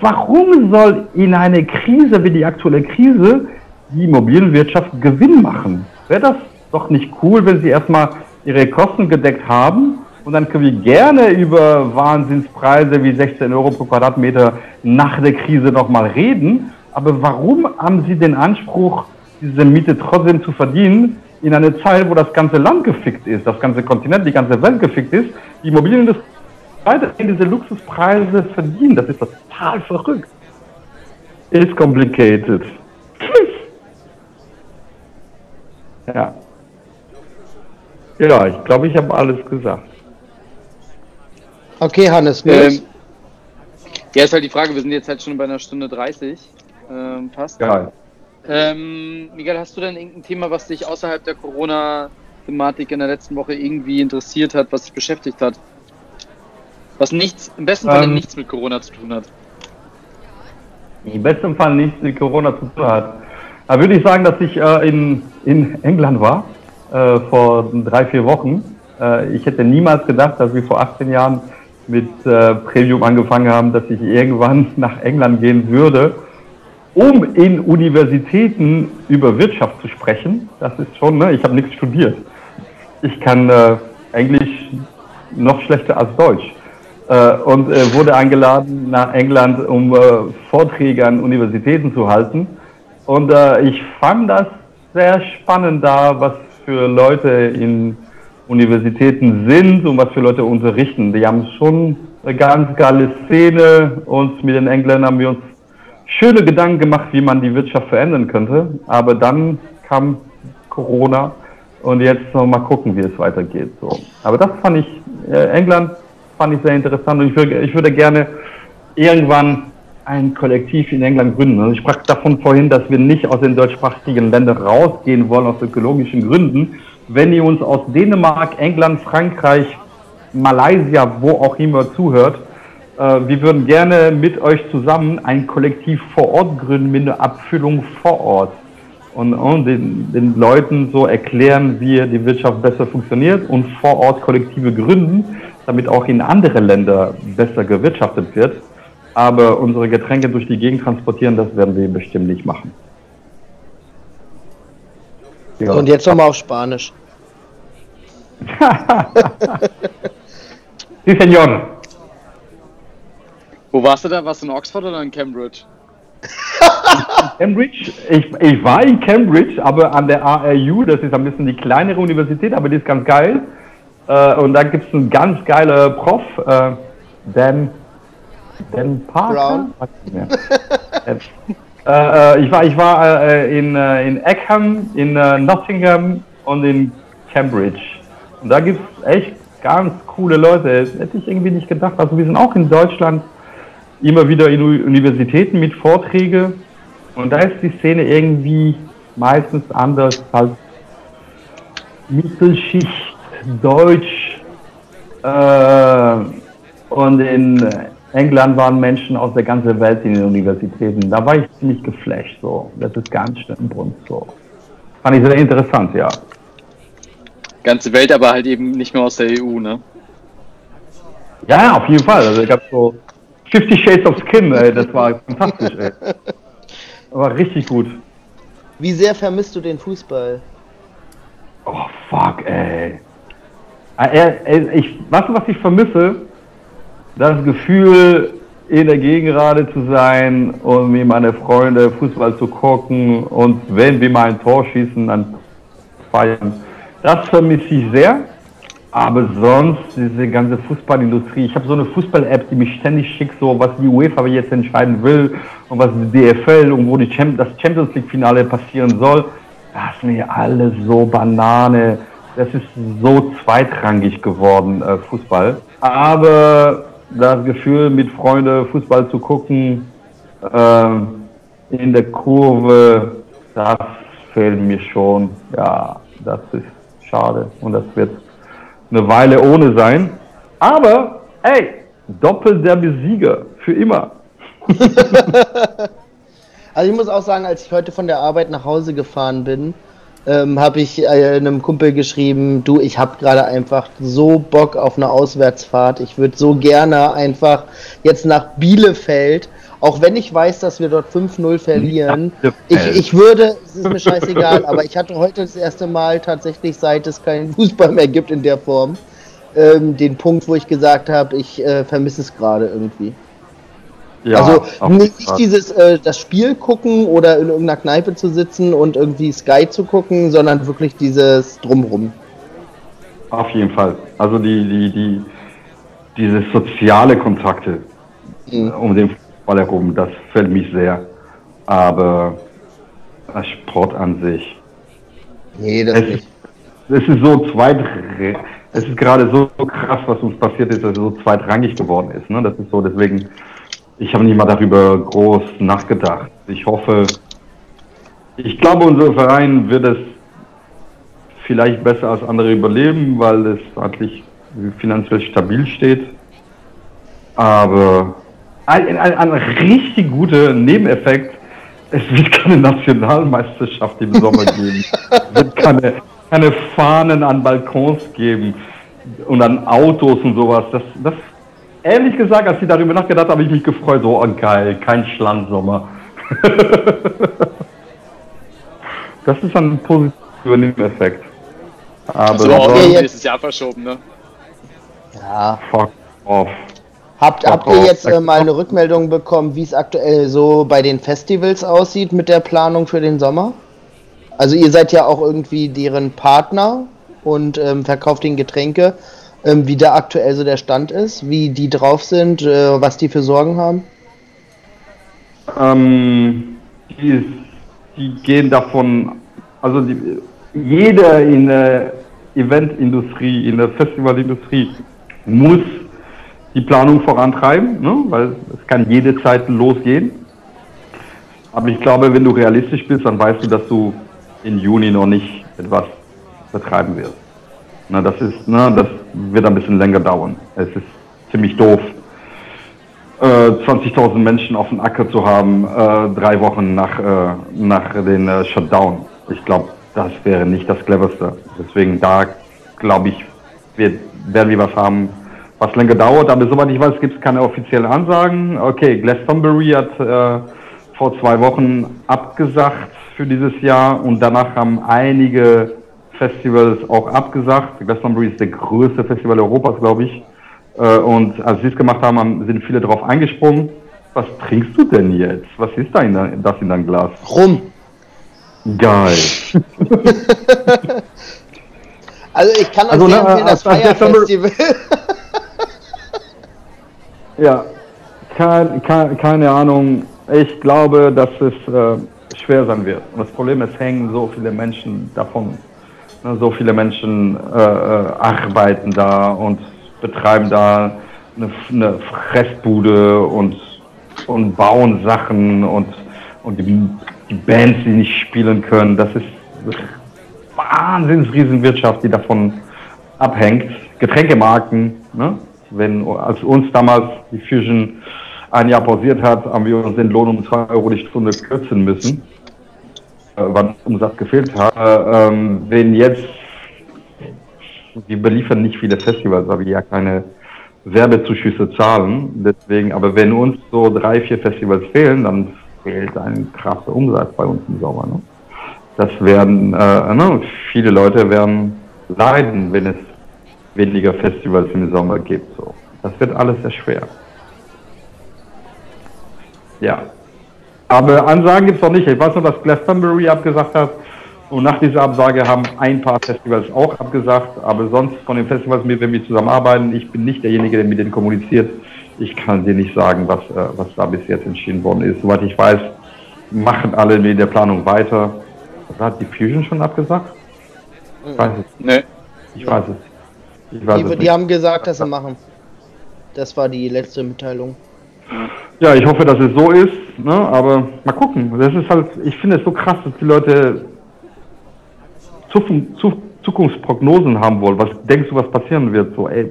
warum soll in einer Krise wie die aktuelle Krise die Immobilienwirtschaft Gewinn machen? Wäre das doch nicht cool, wenn sie erstmal ihre Kosten gedeckt haben und dann können wir gerne über Wahnsinnspreise wie 16 Euro pro Quadratmeter nach der Krise nochmal reden. Aber warum haben sie den Anspruch, diese Miete trotzdem zu verdienen, in einer Zeit, wo das ganze Land gefickt ist, das ganze Kontinent, die ganze Welt gefickt ist, die Immobilienindustrie weiterhin diese Luxuspreise verdienen? Das ist total verrückt. It's complicated. Ja. Ja, ich glaube, ich habe alles gesagt. Okay, Hannes, Ähm, ja, ist halt die Frage, wir sind jetzt halt schon bei einer Stunde 30, ähm, fast. Ja. Ähm, Miguel, hast du denn irgendein Thema, was dich außerhalb der Corona-Thematik in der letzten Woche irgendwie interessiert hat, was dich beschäftigt hat? Was nichts, im besten Fall Ähm. nichts mit Corona zu tun hat. Im besten Fall nichts mit Corona zu tun hat. Da würde ich sagen, dass ich äh, in, in England war, äh, vor drei, vier Wochen. Äh, ich hätte niemals gedacht, dass wir vor 18 Jahren mit äh, Premium angefangen haben, dass ich irgendwann nach England gehen würde, um in Universitäten über Wirtschaft zu sprechen. Das ist schon, ne? ich habe nichts studiert. Ich kann äh, Englisch noch schlechter als Deutsch äh, und äh, wurde eingeladen nach England, um äh, Vorträge an Universitäten zu halten. Und äh, ich fand das sehr spannend da, was für Leute in Universitäten sind und was für Leute unterrichten. Die haben schon eine ganz geile Szene und mit den Engländern haben wir uns schöne Gedanken gemacht, wie man die Wirtschaft verändern könnte. Aber dann kam Corona und jetzt noch mal gucken, wie es weitergeht. So. Aber das fand ich, äh, England fand ich sehr interessant und ich würde, ich würde gerne irgendwann ein Kollektiv in England gründen. Also ich sprach davon vorhin, dass wir nicht aus den deutschsprachigen Ländern rausgehen wollen aus ökologischen Gründen, wenn ihr uns aus Dänemark, England, Frankreich, Malaysia, wo auch immer zuhört, wir würden gerne mit euch zusammen ein Kollektiv vor Ort gründen mit einer Abfüllung vor Ort und, und den, den Leuten so erklären, wie die Wirtschaft besser funktioniert und vor Ort Kollektive gründen, damit auch in andere Länder besser gewirtschaftet wird. Aber unsere Getränke durch die Gegend transportieren, das werden wir bestimmt nicht machen. Ja. Und jetzt nochmal auf Spanisch. sí, señor. Wo warst du da? Warst du in Oxford oder in Cambridge? Cambridge, ich, ich war in Cambridge, aber an der ARU, das ist ein bisschen die kleinere Universität, aber die ist ganz geil. Äh, und da gibt es einen ganz geilen Prof, äh, Dan, Dan Parker? äh, ich war, ich war in, in Eckham, in Nottingham und in Cambridge. Und da gibt es echt ganz coole Leute. Das hätte ich irgendwie nicht gedacht. Also wir sind auch in Deutschland immer wieder in Universitäten mit Vorträgen und da ist die Szene irgendwie meistens anders als Mittelschicht, Deutsch äh, und in England waren Menschen aus der ganzen Welt in den Universitäten. Da war ich ziemlich geflasht so. Das ist ganz schön bunt so. Fand ich sehr interessant, ja. Ganze Welt, aber halt eben nicht mehr aus der EU, ne? Ja, auf jeden Fall. Also ich habe so 50 Shades of Skin, ey, das war fantastisch, ey. War richtig gut. Wie sehr vermisst du den Fußball? Oh, fuck, ey. Ah, ich, weißt du, was ich vermisse? Das Gefühl, in der Gegengrade zu sein und mit meine Freunde Fußball zu gucken und wenn wir mal ein Tor schießen, dann feiern. Das vermisse ich sehr. Aber sonst, diese ganze Fußballindustrie, ich habe so eine Fußball-App, die mich ständig schickt, so was die UEFA jetzt entscheiden will und was die DFL und wo die Champ das Champions League-Finale passieren soll. Das ist mir alles so Banane. Das ist so zweitrangig geworden, äh, Fußball. Aber das Gefühl, mit Freunden Fußball zu gucken, äh, in der Kurve, das fehlt mir schon. Ja, das ist schade und das wird eine Weile ohne sein. Aber, ey, Doppel-Derby-Sieger für immer. also ich muss auch sagen, als ich heute von der Arbeit nach Hause gefahren bin, ähm, habe ich äh, einem Kumpel geschrieben, du, ich habe gerade einfach so Bock auf eine Auswärtsfahrt. Ich würde so gerne einfach jetzt nach Bielefeld auch wenn ich weiß, dass wir dort 5-0 verlieren, ich, ich würde, es ist mir scheißegal, aber ich hatte heute das erste Mal tatsächlich, seit es keinen Fußball mehr gibt in der Form, ähm, den Punkt, wo ich gesagt habe, ich äh, vermisse es gerade irgendwie. Ja, also nicht dieses äh, das Spiel gucken oder in irgendeiner Kneipe zu sitzen und irgendwie Sky zu gucken, sondern wirklich dieses drumrum. Auf jeden Fall. Also die die die diese soziale Kontakte mhm. um den Ball herum, das fällt mich sehr. Aber der Sport an sich. Nee, das es, nicht. Es ist so zweit, es ist gerade so krass, was uns passiert ist, dass es so zweitrangig geworden ist. Ne? Das ist so, deswegen, ich habe nicht mal darüber groß nachgedacht. Ich hoffe, ich glaube, unser Verein wird es vielleicht besser als andere überleben, weil es eigentlich finanziell stabil steht. Aber ein, ein, ein richtig guter Nebeneffekt. Es wird keine Nationalmeisterschaft im Sommer geben. Es wird keine, keine Fahnen an Balkons geben und an Autos und sowas. Das, das, ehrlich gesagt, als ich darüber nachgedacht habe, habe ich mich gefreut. So, oh, geil, kein Schlandsommer. das ist ein positiver Nebeneffekt. Aber so, auch nächstes Jahr verschoben, ne? Ja. Fuck off. Habt, habt ihr jetzt äh, mal eine Rückmeldung bekommen, wie es aktuell so bei den Festivals aussieht mit der Planung für den Sommer? Also ihr seid ja auch irgendwie deren Partner und ähm, verkauft den Getränke. Ähm, wie da aktuell so der Stand ist, wie die drauf sind, äh, was die für Sorgen haben? Ähm, die, die, gehen davon, also die, jeder in der Eventindustrie, in der Festivalindustrie muss die Planung vorantreiben, ne? weil es kann jede Zeit losgehen. Aber ich glaube, wenn du realistisch bist, dann weißt du, dass du im Juni noch nicht etwas betreiben wird. Na, das ist, na, das wird ein bisschen länger dauern. Es ist ziemlich doof, äh, 20.000 Menschen auf dem Acker zu haben, äh, drei Wochen nach, äh, nach den äh, Shutdown. Ich glaube, das wäre nicht das cleverste. Deswegen da, glaube ich, wird, werden wir was haben, was länger dauert. Aber soweit ich weiß, gibt es keine offiziellen Ansagen. Okay, Glastonbury hat äh, vor zwei Wochen abgesagt für dieses Jahr und danach haben einige Festivals auch abgesagt. Glastonbury ist der größte Festival Europas, glaube ich. Äh, und als sie es gemacht haben, haben- sind viele darauf eingesprungen. Was trinkst du denn jetzt? Was ist da in, dein- das in dein Glas? Rum. Geil. Also ich kann euch Also, sehr ne, empfehlen, das als- als Fire Dezember- Festival. Ja, kein, kein, keine Ahnung. Ich glaube, dass es äh, schwer sein wird. Und das Problem ist, hängen so viele Menschen davon. Ne, so viele Menschen äh, äh, arbeiten da und betreiben da eine, eine Fressbude und, und bauen Sachen und, und die, die Bands, die nicht spielen können. Das ist wahnsinns Riesenwirtschaft, die davon abhängt. Getränkemarken, ne? Wenn, als uns damals die Fusion ein Jahr pausiert hat, haben wir uns den Lohn um 2 Euro die Stunde kürzen müssen, äh, weil Umsatz gefehlt hat. Äh, ähm, wenn jetzt, wir beliefern nicht viele Festivals, weil wir ja keine Werbezuschüsse zahlen, deswegen, aber wenn uns so drei, vier Festivals fehlen, dann fehlt ein krasser Umsatz bei uns im Sommer. Ne? Das werden, äh, ne, viele Leute werden leiden, wenn es weniger Festivals im Sommer gibt. So. Das wird alles sehr schwer. Ja. Aber Ansagen gibt es noch nicht. Ich weiß nur, dass Glastonbury abgesagt hat. Und nach dieser Absage haben ein paar Festivals auch abgesagt. Aber sonst von den Festivals, mit denen wir zusammenarbeiten, ich bin nicht derjenige, der mit denen kommuniziert. Ich kann dir nicht sagen, was, äh, was da bis jetzt entschieden worden ist. Soweit ich weiß, machen alle mit der Planung weiter. Hat die Fusion schon abgesagt? Ich weiß es. Nee. Ich weiß es. Ich weiß Die, die nicht. haben gesagt, dass sie machen. Das war die letzte Mitteilung. Ja, ich hoffe, dass es so ist, ne? aber mal gucken. Das ist halt, ich finde es so krass, dass die Leute Zukunftsprognosen haben wollen. Was denkst du, was passieren wird? So, ey,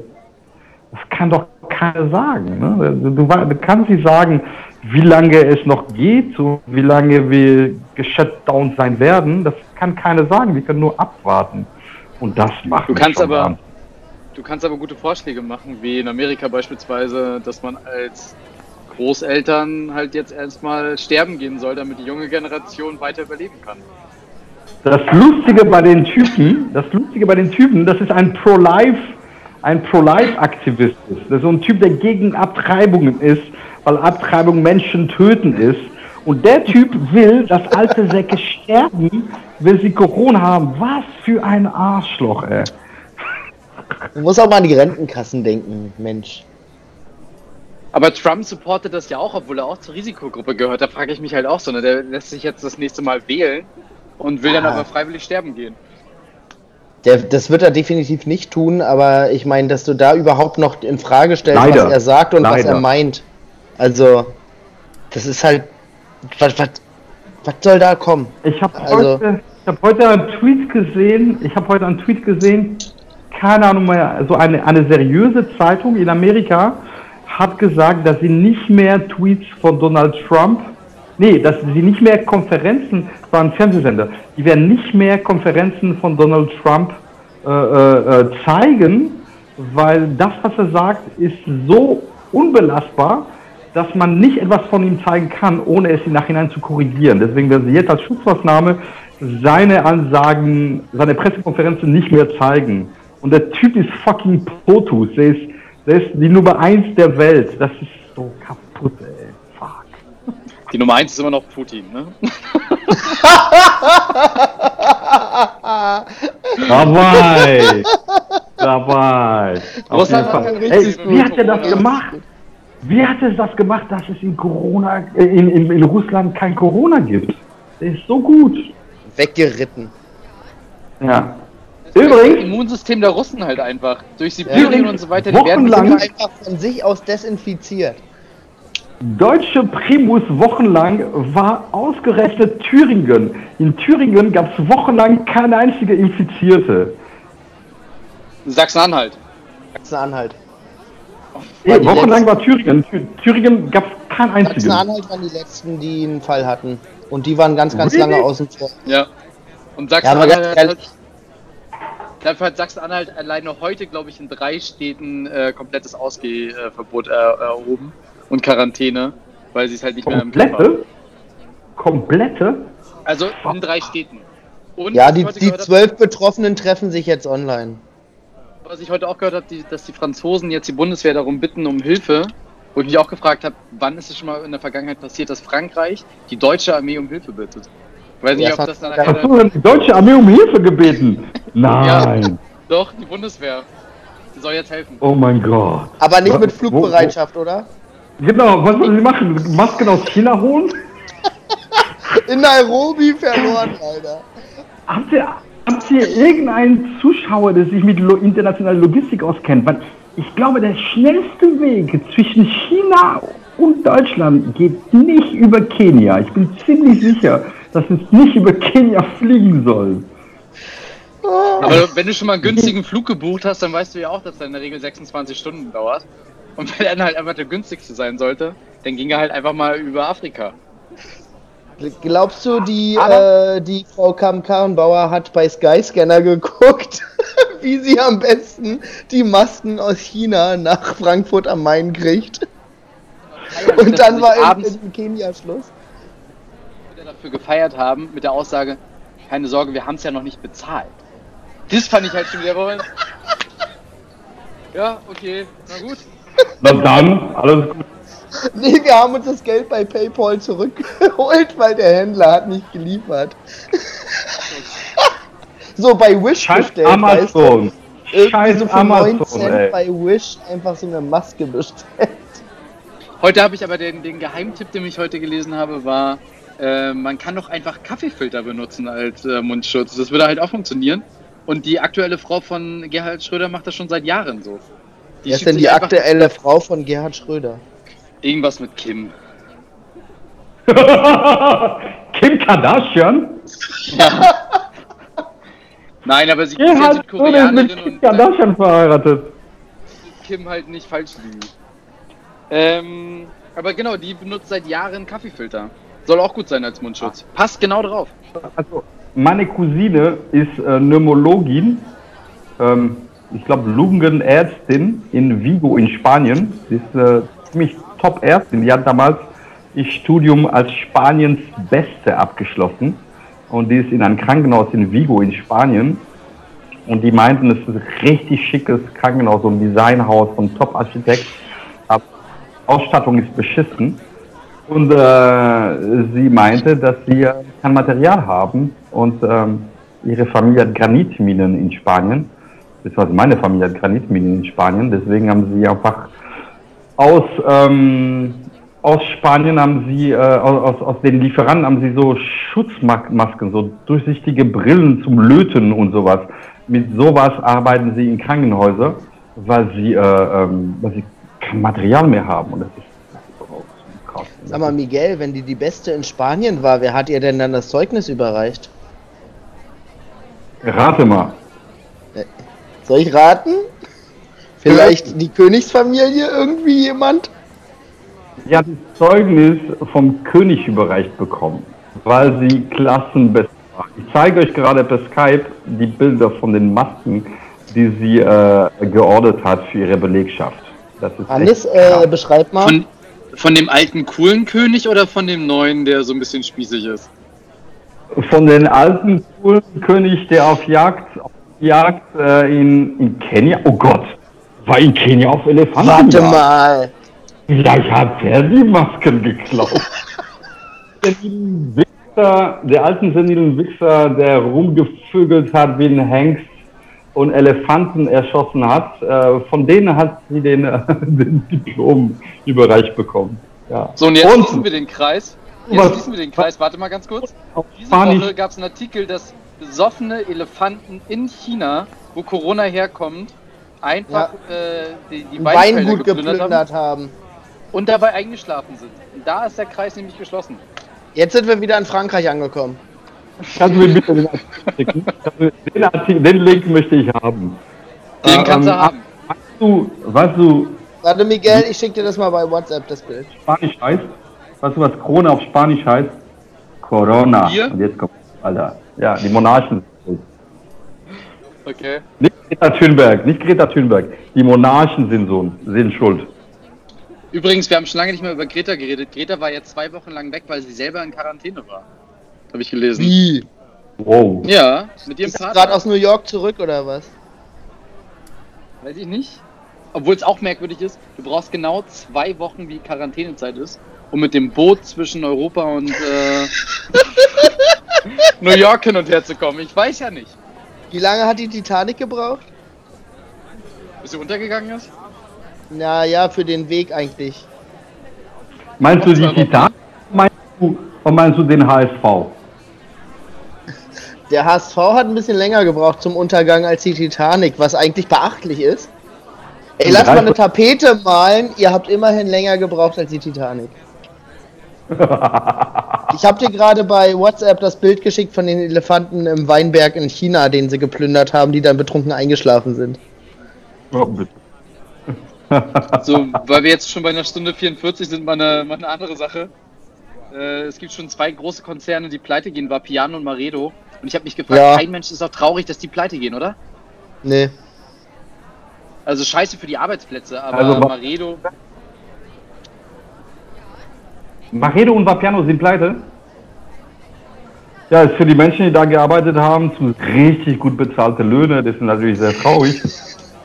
das kann doch keiner sagen. Ne? Du, du, du kannst nicht sagen, wie lange es noch geht, so, wie lange wir geshutdown sein werden. Das kann keiner sagen. Wir können nur abwarten. Und das macht Du kannst schon aber- wahnsinnig. Du kannst aber gute Vorschläge machen, wie in Amerika beispielsweise, dass man als Großeltern halt jetzt erstmal sterben gehen soll, damit die junge Generation weiter überleben kann. Das Lustige bei den Typen, das Lustige bei den Typen, das ist ein Pro-Life, ein Pro-Life-Aktivist ist. Das ist so ein Typ, der gegen Abtreibungen ist, weil Abtreibung Menschen töten ist. Und der Typ will, dass alte Säcke sterben, wenn sie Corona haben. Was für ein Arschloch, ey. Man muss auch mal an die Rentenkassen denken, Mensch. Aber Trump supportet das ja auch, obwohl er auch zur Risikogruppe gehört. Da frage ich mich halt auch so, ne? der lässt sich jetzt das nächste Mal wählen und will dann Ah. aber freiwillig sterben gehen. Der, das wird er definitiv nicht tun, aber ich meine, dass du da überhaupt noch in Frage stellst, Leider. was er sagt und was Leider. er meint. Also, das ist halt. Was, was, was soll da kommen? Ich habe Also- heute, ich hab heute einen Tweet gesehen, ich habe heute einen Tweet gesehen, keine Ahnung mehr, so eine, eine seriöse Zeitung in Amerika hat gesagt, dass sie nicht mehr Tweets von Donald Trump, nee, dass sie nicht mehr Konferenzen, das war ein Fernsehsender, die werden nicht mehr Konferenzen von Donald Trump äh, äh, äh, zeigen, weil das, was er sagt, ist so unbelastbar, dass man nicht etwas von ihm zeigen kann, ohne es im Nachhinein zu korrigieren. Deswegen werden sie jetzt als Schutzmaßnahme seine Ansagen, seine Pressekonferenzen nicht mehr zeigen. Und der Typ ist fucking Potus. Der ist, der ist die Nummer eins der Welt. Das ist so kaputt, ey. Fuck. Die Nummer eins ist immer noch Putin, ne? Dabei! Dabei! Auf jeden hat Fall. Ey, wie hat er das gemacht? Wie hat er das gemacht, dass es in Corona, äh, in, in, in Russland kein Corona gibt? Der ist so gut. Weggeritten. Ja. Das Übrigens, Immunsystem der Russen halt einfach. Durch Sibirien und so weiter, die werden wochenlang- Sind einfach von sich aus desinfiziert. deutsche Primus wochenlang war ausgerechnet Thüringen. In Thüringen gab es wochenlang keine einzige Infizierte. Sachsen-Anhalt. Sachsen-Anhalt. Nee, wochenlang letzten- war Thüringen. Thü- Thüringen gab es keinen einzigen. Sachsen-Anhalt waren die letzten, die einen Fall hatten. Und die waren ganz, ganz Really? lange außen vor. Ja. Und Ja, Sachsen-Anhalt halt, dafür hat Sachsen-Anhalt alleine heute, glaube ich, in drei Städten äh, komplettes Ausgehverbot äh, erhoben und Quarantäne, weil sie es halt nicht mehr im Griff haben. Komplette? Komplette? Also in drei Städten. Und Ja, die, die zwölf Betroffenen treffen sich jetzt online. was ich heute auch gehört habe, die, dass die Franzosen jetzt die Bundeswehr darum bitten, um Hilfe. Wo ich mich auch gefragt habe, wann ist es schon mal in der Vergangenheit passiert, dass Frankreich die deutsche Armee um Hilfe bittet? Weiß nicht, Ja, ob das dann ja, Hast du nachher. denn die deutsche Armee um Hilfe gebeten? Nein. Doch, die Bundeswehr. Die soll jetzt helfen. Oh mein Gott. Aber nicht mit wo- Flugbereitschaft, oder? Genau, was sollen sie machen? Masken aus China holen? In Nairobi verloren, Alter. Habt ihr, habt ihr irgendeinen Zuschauer, der sich mit lo internationaler Logistik auskennt? Weil ich glaube, der schnellste Weg zwischen China und Deutschland geht nicht über Kenia. Ich bin ziemlich sicher, dass es nicht über Kenia fliegen soll. Aber wenn du schon mal einen günstigen Flug gebucht hast, dann weißt du ja auch, dass der in der Regel 26 Stunden dauert. Und wenn er dann halt einfach der günstigste sein sollte, dann ging er halt einfach mal über Afrika. Glaubst du, die, äh, die Frau Kamm-Karrenbauer hat bei Skyscanner geguckt, wie sie am besten die Masken aus China nach Frankfurt am Main kriegt? Und dann war in, abends in Kenia Schluss. Dafür gefeiert haben, mit der Aussage, keine Sorge, wir haben es ja noch nicht bezahlt. Das fand ich halt schon wieder wohl. Ja, okay, na gut. Na dann, alles gut. Nee, wir haben uns das Geld bei PayPal zurückgeholt, weil der Händler hat nicht geliefert. so, bei Wish Scheiß bestellt, weißt du? Amazon. Irgendwie Scheiß so für 9 Amazon, Cent ey. bei Wish einfach so eine Maske bestellt. Heute habe ich aber den, den Geheimtipp, den ich heute gelesen habe, war, äh, man kann doch einfach Kaffeefilter benutzen als äh, Mundschutz. Das würde halt auch funktionieren. Und die aktuelle Frau von Gerhard Schröder macht das schon seit Jahren so. Wer ist denn die aktuelle Frau von Gerhard Schröder? Irgendwas mit Kim. Kim Kardashian? Nein, aber sie ist ja Gerhard ist Südkoreanerin mit Kim und dann Kardashian verheiratet. Kim halt nicht falsch liegen. Ähm, aber genau, die benutzt seit Jahren Kaffeefilter. Soll auch gut sein als Mundschutz. Passt genau drauf. Also, meine Cousine ist äh, Pneumologin, ähm, ich glaube Lungenärztin in Vigo in Spanien. Sie ist äh, ziemlich Top-Ärztin. Die hat damals ihr Studium als Spaniens Beste abgeschlossen. Und die ist in einem Krankenhaus in Vigo in Spanien. Und die meinten, es ist ein richtig schickes Krankenhaus, so ein Designhaus von Top-Architekt. Aber Ausstattung ist beschissen. Und äh, sie meinte, dass sie kein Material haben und ähm, ihre Familie hat Granitminen in Spanien, beziehungsweise meine Familie hat Granitminen in Spanien, deswegen haben sie einfach aus, ähm, aus Spanien haben sie, äh, aus, aus den Lieferanten haben sie so Schutzmasken, so durchsichtige Brillen zum Löten und sowas. Mit sowas arbeiten sie in Krankenhäusern, weil sie, äh, ähm, weil sie kein Material mehr haben. Und das ist Sag mal, Miguel, wenn die die Beste in Spanien war, wer hat ihr denn dann das Zeugnis überreicht? Rate mal. Soll ich raten? Vielleicht die Königsfamilie irgendwie jemand? Sie hat das Zeugnis vom König überreicht bekommen, weil sie Klassenbeste war. Ich zeige euch gerade per Skype die Bilder von den Masken, die sie äh, geordert hat für ihre Belegschaft. Das ist Hannes, äh, beschreib mal. Von, von dem alten coolen König oder von dem neuen, der so ein bisschen spießig ist? von den alten coolen König, der auf Jagd, auf Jagd äh, in, in Kenia. Oh Gott, war in Kenia auf Elefanten? Warte mal. Vielleicht hat er die Masken geklaut. der Wichser, der alten senilen Wichser, der rumgevögelt hat wie ein Hengst und Elefanten erschossen hat, äh, von denen hat sie den, äh, den Diplom überreicht bekommen. Ja. So, und jetzt Und- schließen wir den Kreis. Was- Jetzt schließen wir den Kreis. Warte mal ganz kurz. Auf Diese Woche gab es einen Artikel, dass besoffene Elefanten in China, wo Corona herkommt, einfach äh, die, die Weingut geplündert haben. geplündert haben. und dabei eingeschlafen sind. Und da ist der Kreis nämlich geschlossen. Jetzt sind wir wieder in Frankreich angekommen. Kannst du mir bitte den Artikel schicken? Den, Artikel, den Link möchte ich haben. Den kannst du Ähm, haben. Weißt du, weißt du, Warte, Miguel, ich schicke dir das mal bei WhatsApp, das Bild. Spanisch heißt? Weißt du, was Krone auf Spanisch heißt? Corona. Bier? Und jetzt kommt, Alter. Ja, die Monarchen. Okay. Nicht Greta Thunberg, nicht Greta Thunberg. Die Monarchen sind so, sind schuld. Übrigens, wir haben schon lange nicht mehr über Greta geredet. Greta war jetzt zwei Wochen lang weg, weil sie selber in Quarantäne war. Habe ich gelesen. Wie? Wow. Ja, mit ihrem Ist Partner. gerade aus New York zurück oder was? Weiß ich nicht. Obwohl es auch merkwürdig ist, du brauchst genau zwei Wochen, wie Quarantänezeit ist, um mit dem Boot zwischen Europa und äh, New York hin und her zu kommen. Ich weiß ja nicht. Wie lange hat die Titanic gebraucht? Bis sie untergegangen ist? Naja, für den Weg eigentlich. Meinst du die Wochen. Titan? Meinst du, oder meinst du den HSV? Der HSV hat ein bisschen länger gebraucht zum Untergang als die Titanic, was eigentlich beachtlich ist. Ey, lass mal eine Tapete malen, ihr habt immerhin länger gebraucht als die Titanic. Ich habe dir gerade bei WhatsApp das Bild geschickt von den Elefanten im Weinberg in China, den sie geplündert haben, die dann betrunken eingeschlafen sind. Oh, bitte. So, weil wir jetzt schon bei einer Stunde 44 sind, mal eine, mal eine andere Sache. Äh, es gibt schon zwei große Konzerne, die pleite gehen, Vapiano und Maredo. Und ich habe mich gefragt, Ja. kein Mensch ist doch traurig, dass die pleite gehen, oder? Nee. Also scheiße für die Arbeitsplätze, aber Also, Maredo, Maredo und Vapiano sind pleite? Ja, ist für die Menschen, die da gearbeitet haben, zu richtig gut bezahlte Löhne. Das ist natürlich sehr traurig.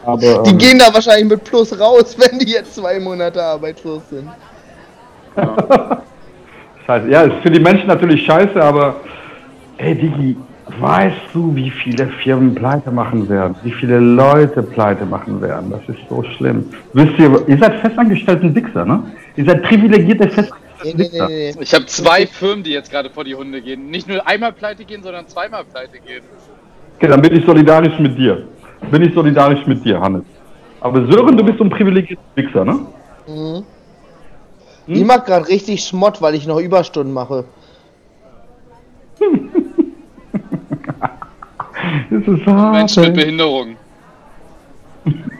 Aber Die ähm, gehen da wahrscheinlich mit Plus raus, wenn die jetzt zwei Monate arbeitslos sind. scheiße. Ja, ist für die Menschen natürlich scheiße, aber ey, Digi, weißt du, wie viele Firmen pleite machen werden? Wie viele Leute pleite machen werden? Das ist so schlimm. Wisst ihr, ihr seid festangestellten Wichser, ne? Ihr seid privilegierte Nee, festangestellte nee, nee, Wichser. nee. ich habe zwei Firmen, die jetzt gerade vor die Hunde gehen. Nicht nur einmal pleite gehen, sondern zweimal pleite gehen. Okay, dann bin ich solidarisch mit dir. Bin ich solidarisch mit dir, Hannes. Aber Sören, du bist so ein privilegierter Wichser, ne? Mhm. Ich mach gerade richtig Schmott, weil ich noch Überstunden mache. Das ist hart. Menschen mit. Behinderung.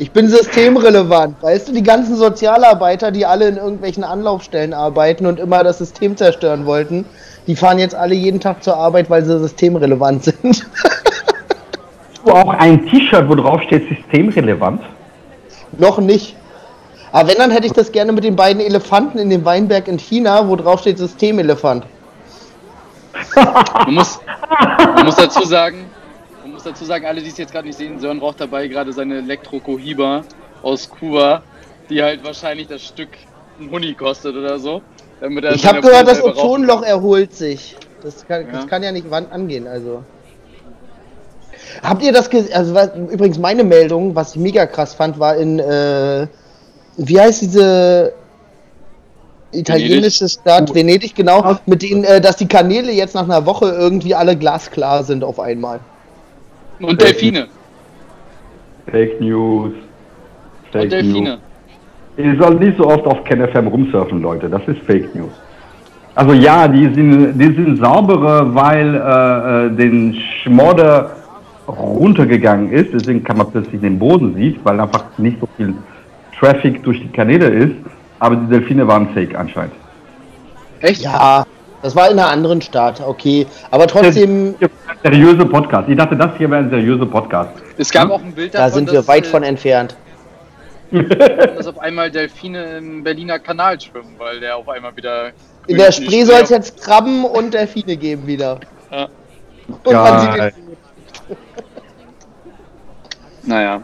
Ich bin systemrelevant. Weißt du, die ganzen Sozialarbeiter, die alle in irgendwelchen Anlaufstellen arbeiten und immer das System zerstören wollten, die fahren jetzt alle jeden Tag zur Arbeit, weil sie systemrelevant sind. du auch ein T-Shirt, wo drauf steht systemrelevant? Noch nicht. Aber wenn, dann hätte ich das gerne mit den beiden Elefanten in dem Weinberg in China, wo drauf steht Systemelefant. Man muss, man muss dazu sagen, man muss dazu sagen, alle, die es jetzt gerade nicht sehen, Sören raucht dabei gerade seine Elektro Cohiba aus Kuba, die halt wahrscheinlich das Stück ein Huni kostet oder so. Damit er Ich habe gehört, das Ozonloch erholt sich. Das kann, das Ja. kann ja nicht wann angehen, also. Habt ihr das gesehen? Also, was, übrigens, meine Meldung, was ich mega krass fand, war in, äh, wie heißt diese italienische Stadt? Venedig, genau, mit denen, äh, dass die Kanäle jetzt nach einer Woche irgendwie alle glasklar sind auf einmal. Und Delfine. Fake News. Fake Und Delfine. Ihr sollt nicht so oft auf KenFM rumsurfen, Leute. Das ist Fake News. Also ja, die sind, die sind sauberer, weil äh, äh, den Schmodder runtergegangen ist. Deswegen kann man plötzlich den Boden sieht, weil einfach nicht so viel Traffic durch die Kanäle ist. Aber die Delfine waren fake anscheinend. Echt? Ja, das war in einer anderen Stadt, okay. Aber trotzdem, Ein seriöser Podcast. Ich dachte, das hier wäre ein seriöser Podcast. Es gab auch ein Bild da davon, sind wir weit äh, von entfernt. dass auf einmal Delfine im Berliner Kanal schwimmen, weil der auf einmal wieder. In der Spree soll es jetzt Krabben und Delfine geben wieder. Ja. Und man sieht den Naja.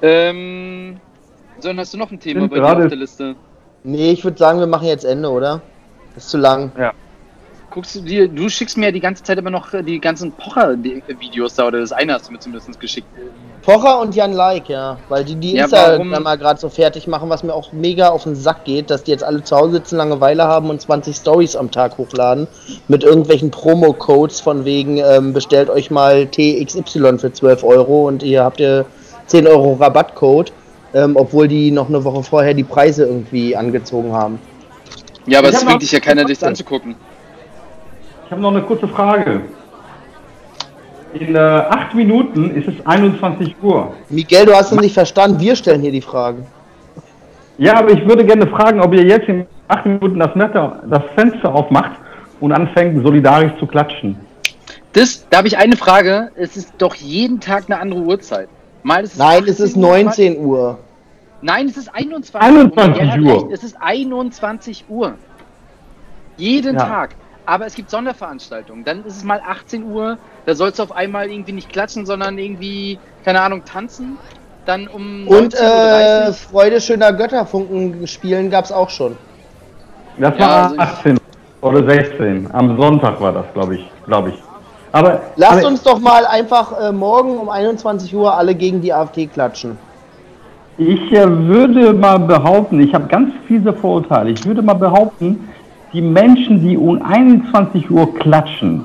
Ähm. Sören, hast du noch ein Thema Sind bei dir auf der Liste? Nee, ich würde sagen, wir machen jetzt Ende, oder? Das ist zu lang. Guckst du dir, du schickst mir die ganze Zeit immer noch äh, die ganzen Pocher-Videos da, oder das eine hast du mir zumindest geschickt. Pocher und Jan Like, ja. Weil die die Ja, Instagram warum- mal gerade so fertig machen, was mir auch mega auf den Sack geht, dass die jetzt alle zu Hause sitzen, Langeweile haben und 20 Stories am Tag hochladen. Mit irgendwelchen Promo-Codes von wegen, ähm, bestellt euch mal TXY für 12 Euro und ihr habt ihr 10 Euro Rabattcode. Ähm, obwohl die noch eine Woche vorher die Preise irgendwie angezogen haben. Ja, aber Ich es noch- dich ja keiner, dich anzugucken. Ich habe noch eine kurze Frage. In äh, acht Minuten ist es 21 Uhr. Miguel, du hast es nicht verstanden, wir stellen hier die Fragen. Ja, aber ich würde gerne fragen, ob ihr jetzt in acht Minuten das, Netter, das Fenster aufmacht und anfängt solidarisch zu klatschen. Das, da habe ich eine Frage. Es ist doch jeden Tag eine andere Uhrzeit. Mal ist es Nein, es 18 ist Uhr, 19 Uhr. Nein, es ist 21, 21 Und er hat Uhr. recht, Es ist 21 Uhr. Jeden Ja. Tag. Aber es gibt Sonderveranstaltungen. Dann ist es mal 18 Uhr. Da sollst du auf einmal irgendwie nicht klatschen, sondern irgendwie, keine Ahnung, tanzen. Dann um Und 19.30 äh, Uhr. Freude schöner Götterfunken spielen gab es auch schon. Das Ja, war also ich- 18 oder 16. Am Sonntag war das, glaube ich. Glaube ich. Aber Lasst aber uns doch mal einfach äh, morgen um 21 Uhr alle gegen die AfD klatschen. ich äh, würde mal behaupten, ich habe ganz fiese Vorurteile. Ich würde mal behaupten, die Menschen, die um 21 Uhr klatschen,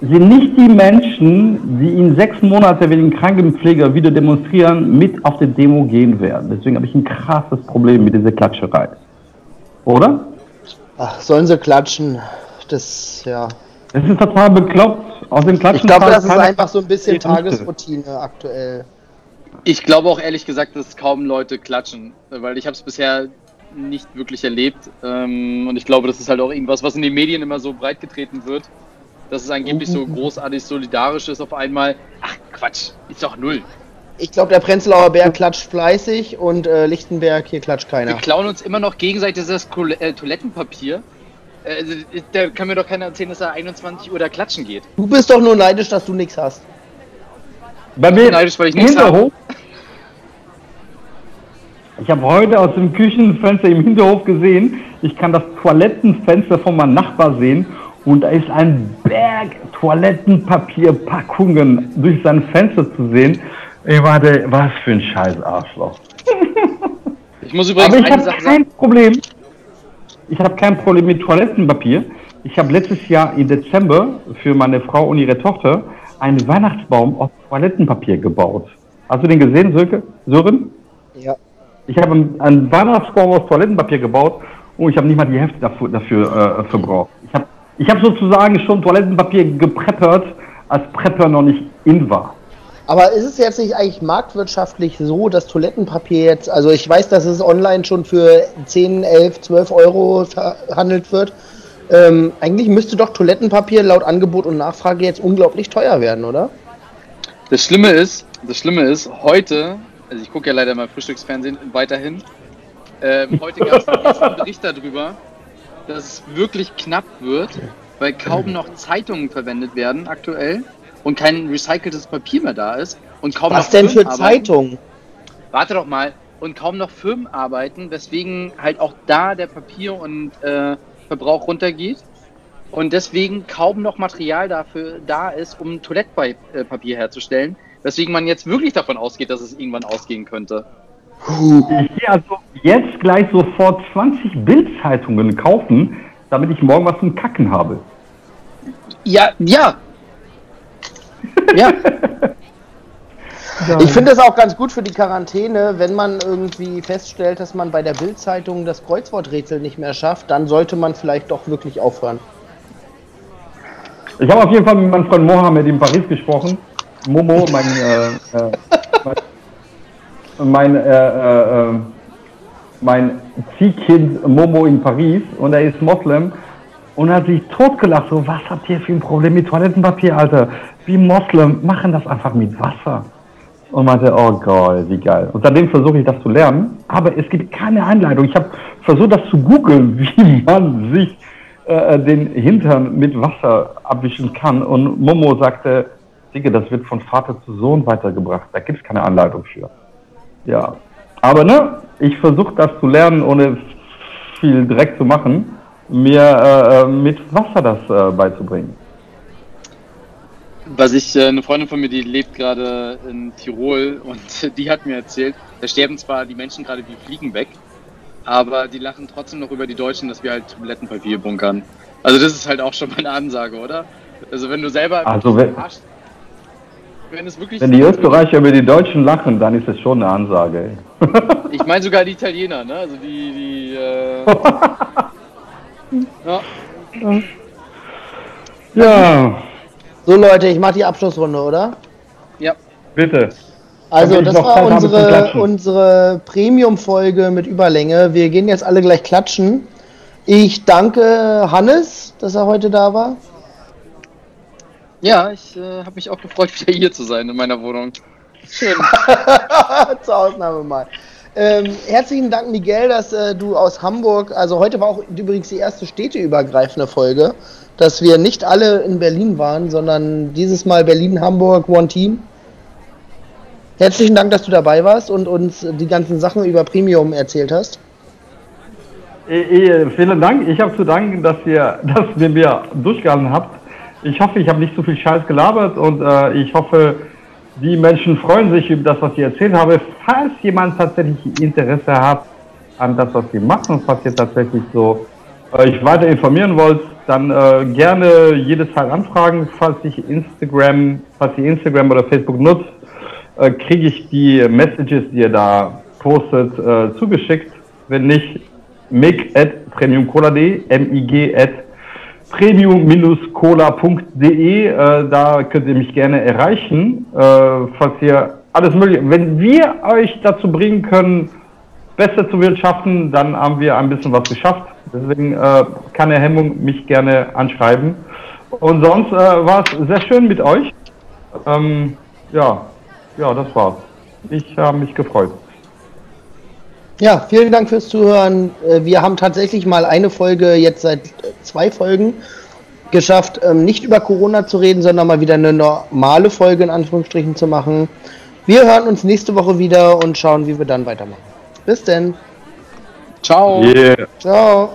sind nicht die Menschen, die in sechs Monate wegen Krankenpfleger wieder demonstrieren, mit auf die Demo gehen werden. Deswegen habe ich ein krasses Problem mit dieser Klatscherei. Oder? Ach, sollen sie klatschen? Das, ja. Es ist total bekloppt. Aus dem Klatschen Ich glaube, das ist einfach so ein bisschen. Tagesroutine aktuell. Ich glaube auch ehrlich gesagt, dass kaum Leute klatschen, weil ich habe es bisher nicht wirklich erlebt. Ähm, und ich glaube, das ist halt auch irgendwas, was in den Medien immer so breit getreten wird, dass es angeblich so großartig solidarisch ist auf einmal. Ach Quatsch, ist doch null. Ich glaube, der Prenzlauer Berg klatscht fleißig und äh, Lichtenberg, hier klatscht Wir keiner. klauen uns immer noch gegenseitig das äh, Toilettenpapier. Äh, also, da kann mir doch keiner erzählen, dass er 21 Uhr da klatschen geht. Du bist doch nur neidisch, dass du nichts hast. Bei mir neidisch, weil ich nichts Hinterhof. Ich habe heute aus dem Küchenfenster im Hinterhof gesehen, ich kann das Toilettenfenster von meinem Nachbar sehen und da ist ein Berg Toilettenpapierpackungen durch sein Fenster zu sehen. Ich warte, was für ein scheiß Arschloch. Ich muss übrigens Aber ich eine habe kein sagen. Problem. Ich habe kein Problem mit Toilettenpapier. Ich habe letztes Jahr im Dezember für meine Frau und ihre Tochter einen Weihnachtsbaum aus Toilettenpapier gebaut. Hast du den gesehen, Sönke? Sören? Ja. Ich habe einen, einen Weihnachtsbaum aus Toilettenpapier gebaut und ich habe nicht mal die Hälfte dafür, dafür äh, verbraucht. Ich habe ich hab sozusagen schon Toilettenpapier gepreppert, als Prepper noch nicht in war. Aber ist es jetzt nicht eigentlich marktwirtschaftlich so, dass Toilettenpapier jetzt, also ich weiß, dass es online schon für 10, 11, 12 Euro verhandelt wird. Ähm, eigentlich müsste doch Toilettenpapier laut Angebot und Nachfrage jetzt unglaublich teuer werden, oder? Das Schlimme ist, das Schlimme ist, heute, also ich gucke ja leider mal Frühstücksfernsehen weiterhin, ähm, heute gab es einen Bericht darüber, dass es wirklich knapp wird, weil kaum noch Zeitungen verwendet werden aktuell und kein recyceltes Papier mehr da ist und kaum Was noch denn für Firmen. Zeitungen? Warte doch mal. Und kaum noch Firmen arbeiten, weswegen halt auch da der Papier- und äh, Verbrauch runtergeht. Und deswegen kaum noch Material dafür da ist, um Toilettpapier herzustellen. Weswegen man jetzt wirklich davon ausgeht, dass es irgendwann ausgehen könnte. Ich gehe also jetzt gleich sofort 20 Bildzeitungen kaufen, damit ich morgen was zum Kacken habe. Ja, ja. Ja, Ich finde es auch ganz gut für die Quarantäne, wenn man irgendwie feststellt, dass man bei der Bildzeitung das Kreuzworträtsel nicht mehr schafft, dann sollte man vielleicht doch wirklich aufhören. Ich habe auf jeden Fall mit meinem Freund Mohammed in Paris gesprochen. Momo, mein, äh, äh, mein, äh, äh, äh, mein Ziehkind Momo in Paris und er ist Moslem und hat sich totgelacht. So, was habt ihr für ein Problem mit Toilettenpapier, Alter? Wie Moslem machen das einfach mit Wasser. Und meinte, oh Gott, wie geil. Und seitdem versuche ich das zu lernen, aber es gibt keine Anleitung. Ich habe versucht, das zu googeln, wie man sich äh, den Hintern mit Wasser abwischen kann. Und Momo sagte, Digga, das wird von Vater zu Sohn weitergebracht. Da gibt es keine Anleitung für. Ja. Aber ne, ich versuche das zu lernen, ohne viel Dreck zu machen, mir äh, äh, mit Wasser das äh, beizubringen. was ich, äh, eine Freundin von mir, die lebt gerade in Tirol und die hat mir erzählt, da sterben zwar die Menschen gerade wie Fliegen weg, aber die lachen trotzdem noch über die Deutschen, dass wir halt Toilettenpapier bunkern. Also das ist halt auch schon mal eine Ansage, oder? Also wenn du selber Also wenn- Arsch- wenn es wirklich. Wenn die Österreicher über die Deutschen lachen, dann ist es schon eine Ansage. ey. Ich meine sogar die Italiener, ne? Also die, die. Äh, ja. Ja, So Leute, ich mache die Abschlussrunde, oder? ja. bitte. Also das war Zeit unsere, unsere Premium-Folge mit Überlänge. Wir gehen jetzt alle gleich klatschen. Ich danke Hannes, dass er heute da war. Ja, ich äh, habe mich auch gefreut, wieder hier zu sein in meiner Wohnung. Schön. Zur Ausnahme mal. Ähm, herzlichen Dank, Miguel, dass äh, du aus Hamburg, also heute war auch übrigens die erste städteübergreifende Folge, dass wir nicht alle in Berlin waren, sondern dieses Mal Berlin, Hamburg, One Team. Herzlichen Dank, dass du dabei warst und uns die ganzen Sachen über Premium erzählt hast. Eh, eh, Vielen Dank. Ich habe zu danken, dass ihr, dass ihr mir durchgehalten habt. Ich hoffe, ich habe nicht so viel Scheiß gelabert und äh, ich hoffe, die Menschen freuen sich über das, was ich erzählt habe. Falls jemand tatsächlich Interesse hat an das, was wir machen, falls ihr tatsächlich so euch weiter informieren wollt, dann äh, gerne jederzeit anfragen. Falls ich Instagram, falls ihr Instagram oder Facebook nutzt, äh, kriege ich die Messages, die ihr da postet, äh, zugeschickt. Wenn nicht, mig at premiumcola.de, mig at premium-cola.de, äh, da könnt ihr mich gerne erreichen, äh, falls ihr alles mögliche, wenn wir euch dazu bringen können, besser zu wirtschaften, dann haben wir ein bisschen was geschafft. Deswegen äh, keine Hemmung, mich gerne anschreiben. Und sonst äh, war es sehr schön mit euch. Ähm, ja, ja, das war's. Ich habe mich gefreut. Ja, vielen Dank fürs Zuhören. Äh, Wir haben tatsächlich mal eine Folge, jetzt seit äh, zwei Folgen, geschafft, ähm, nicht über Corona zu reden, sondern mal wieder eine normale Folge in Anführungsstrichen zu machen. Wir hören uns nächste Woche wieder und schauen, wie wir dann weitermachen. Bis denn. Ciao. Yeah. Ciao.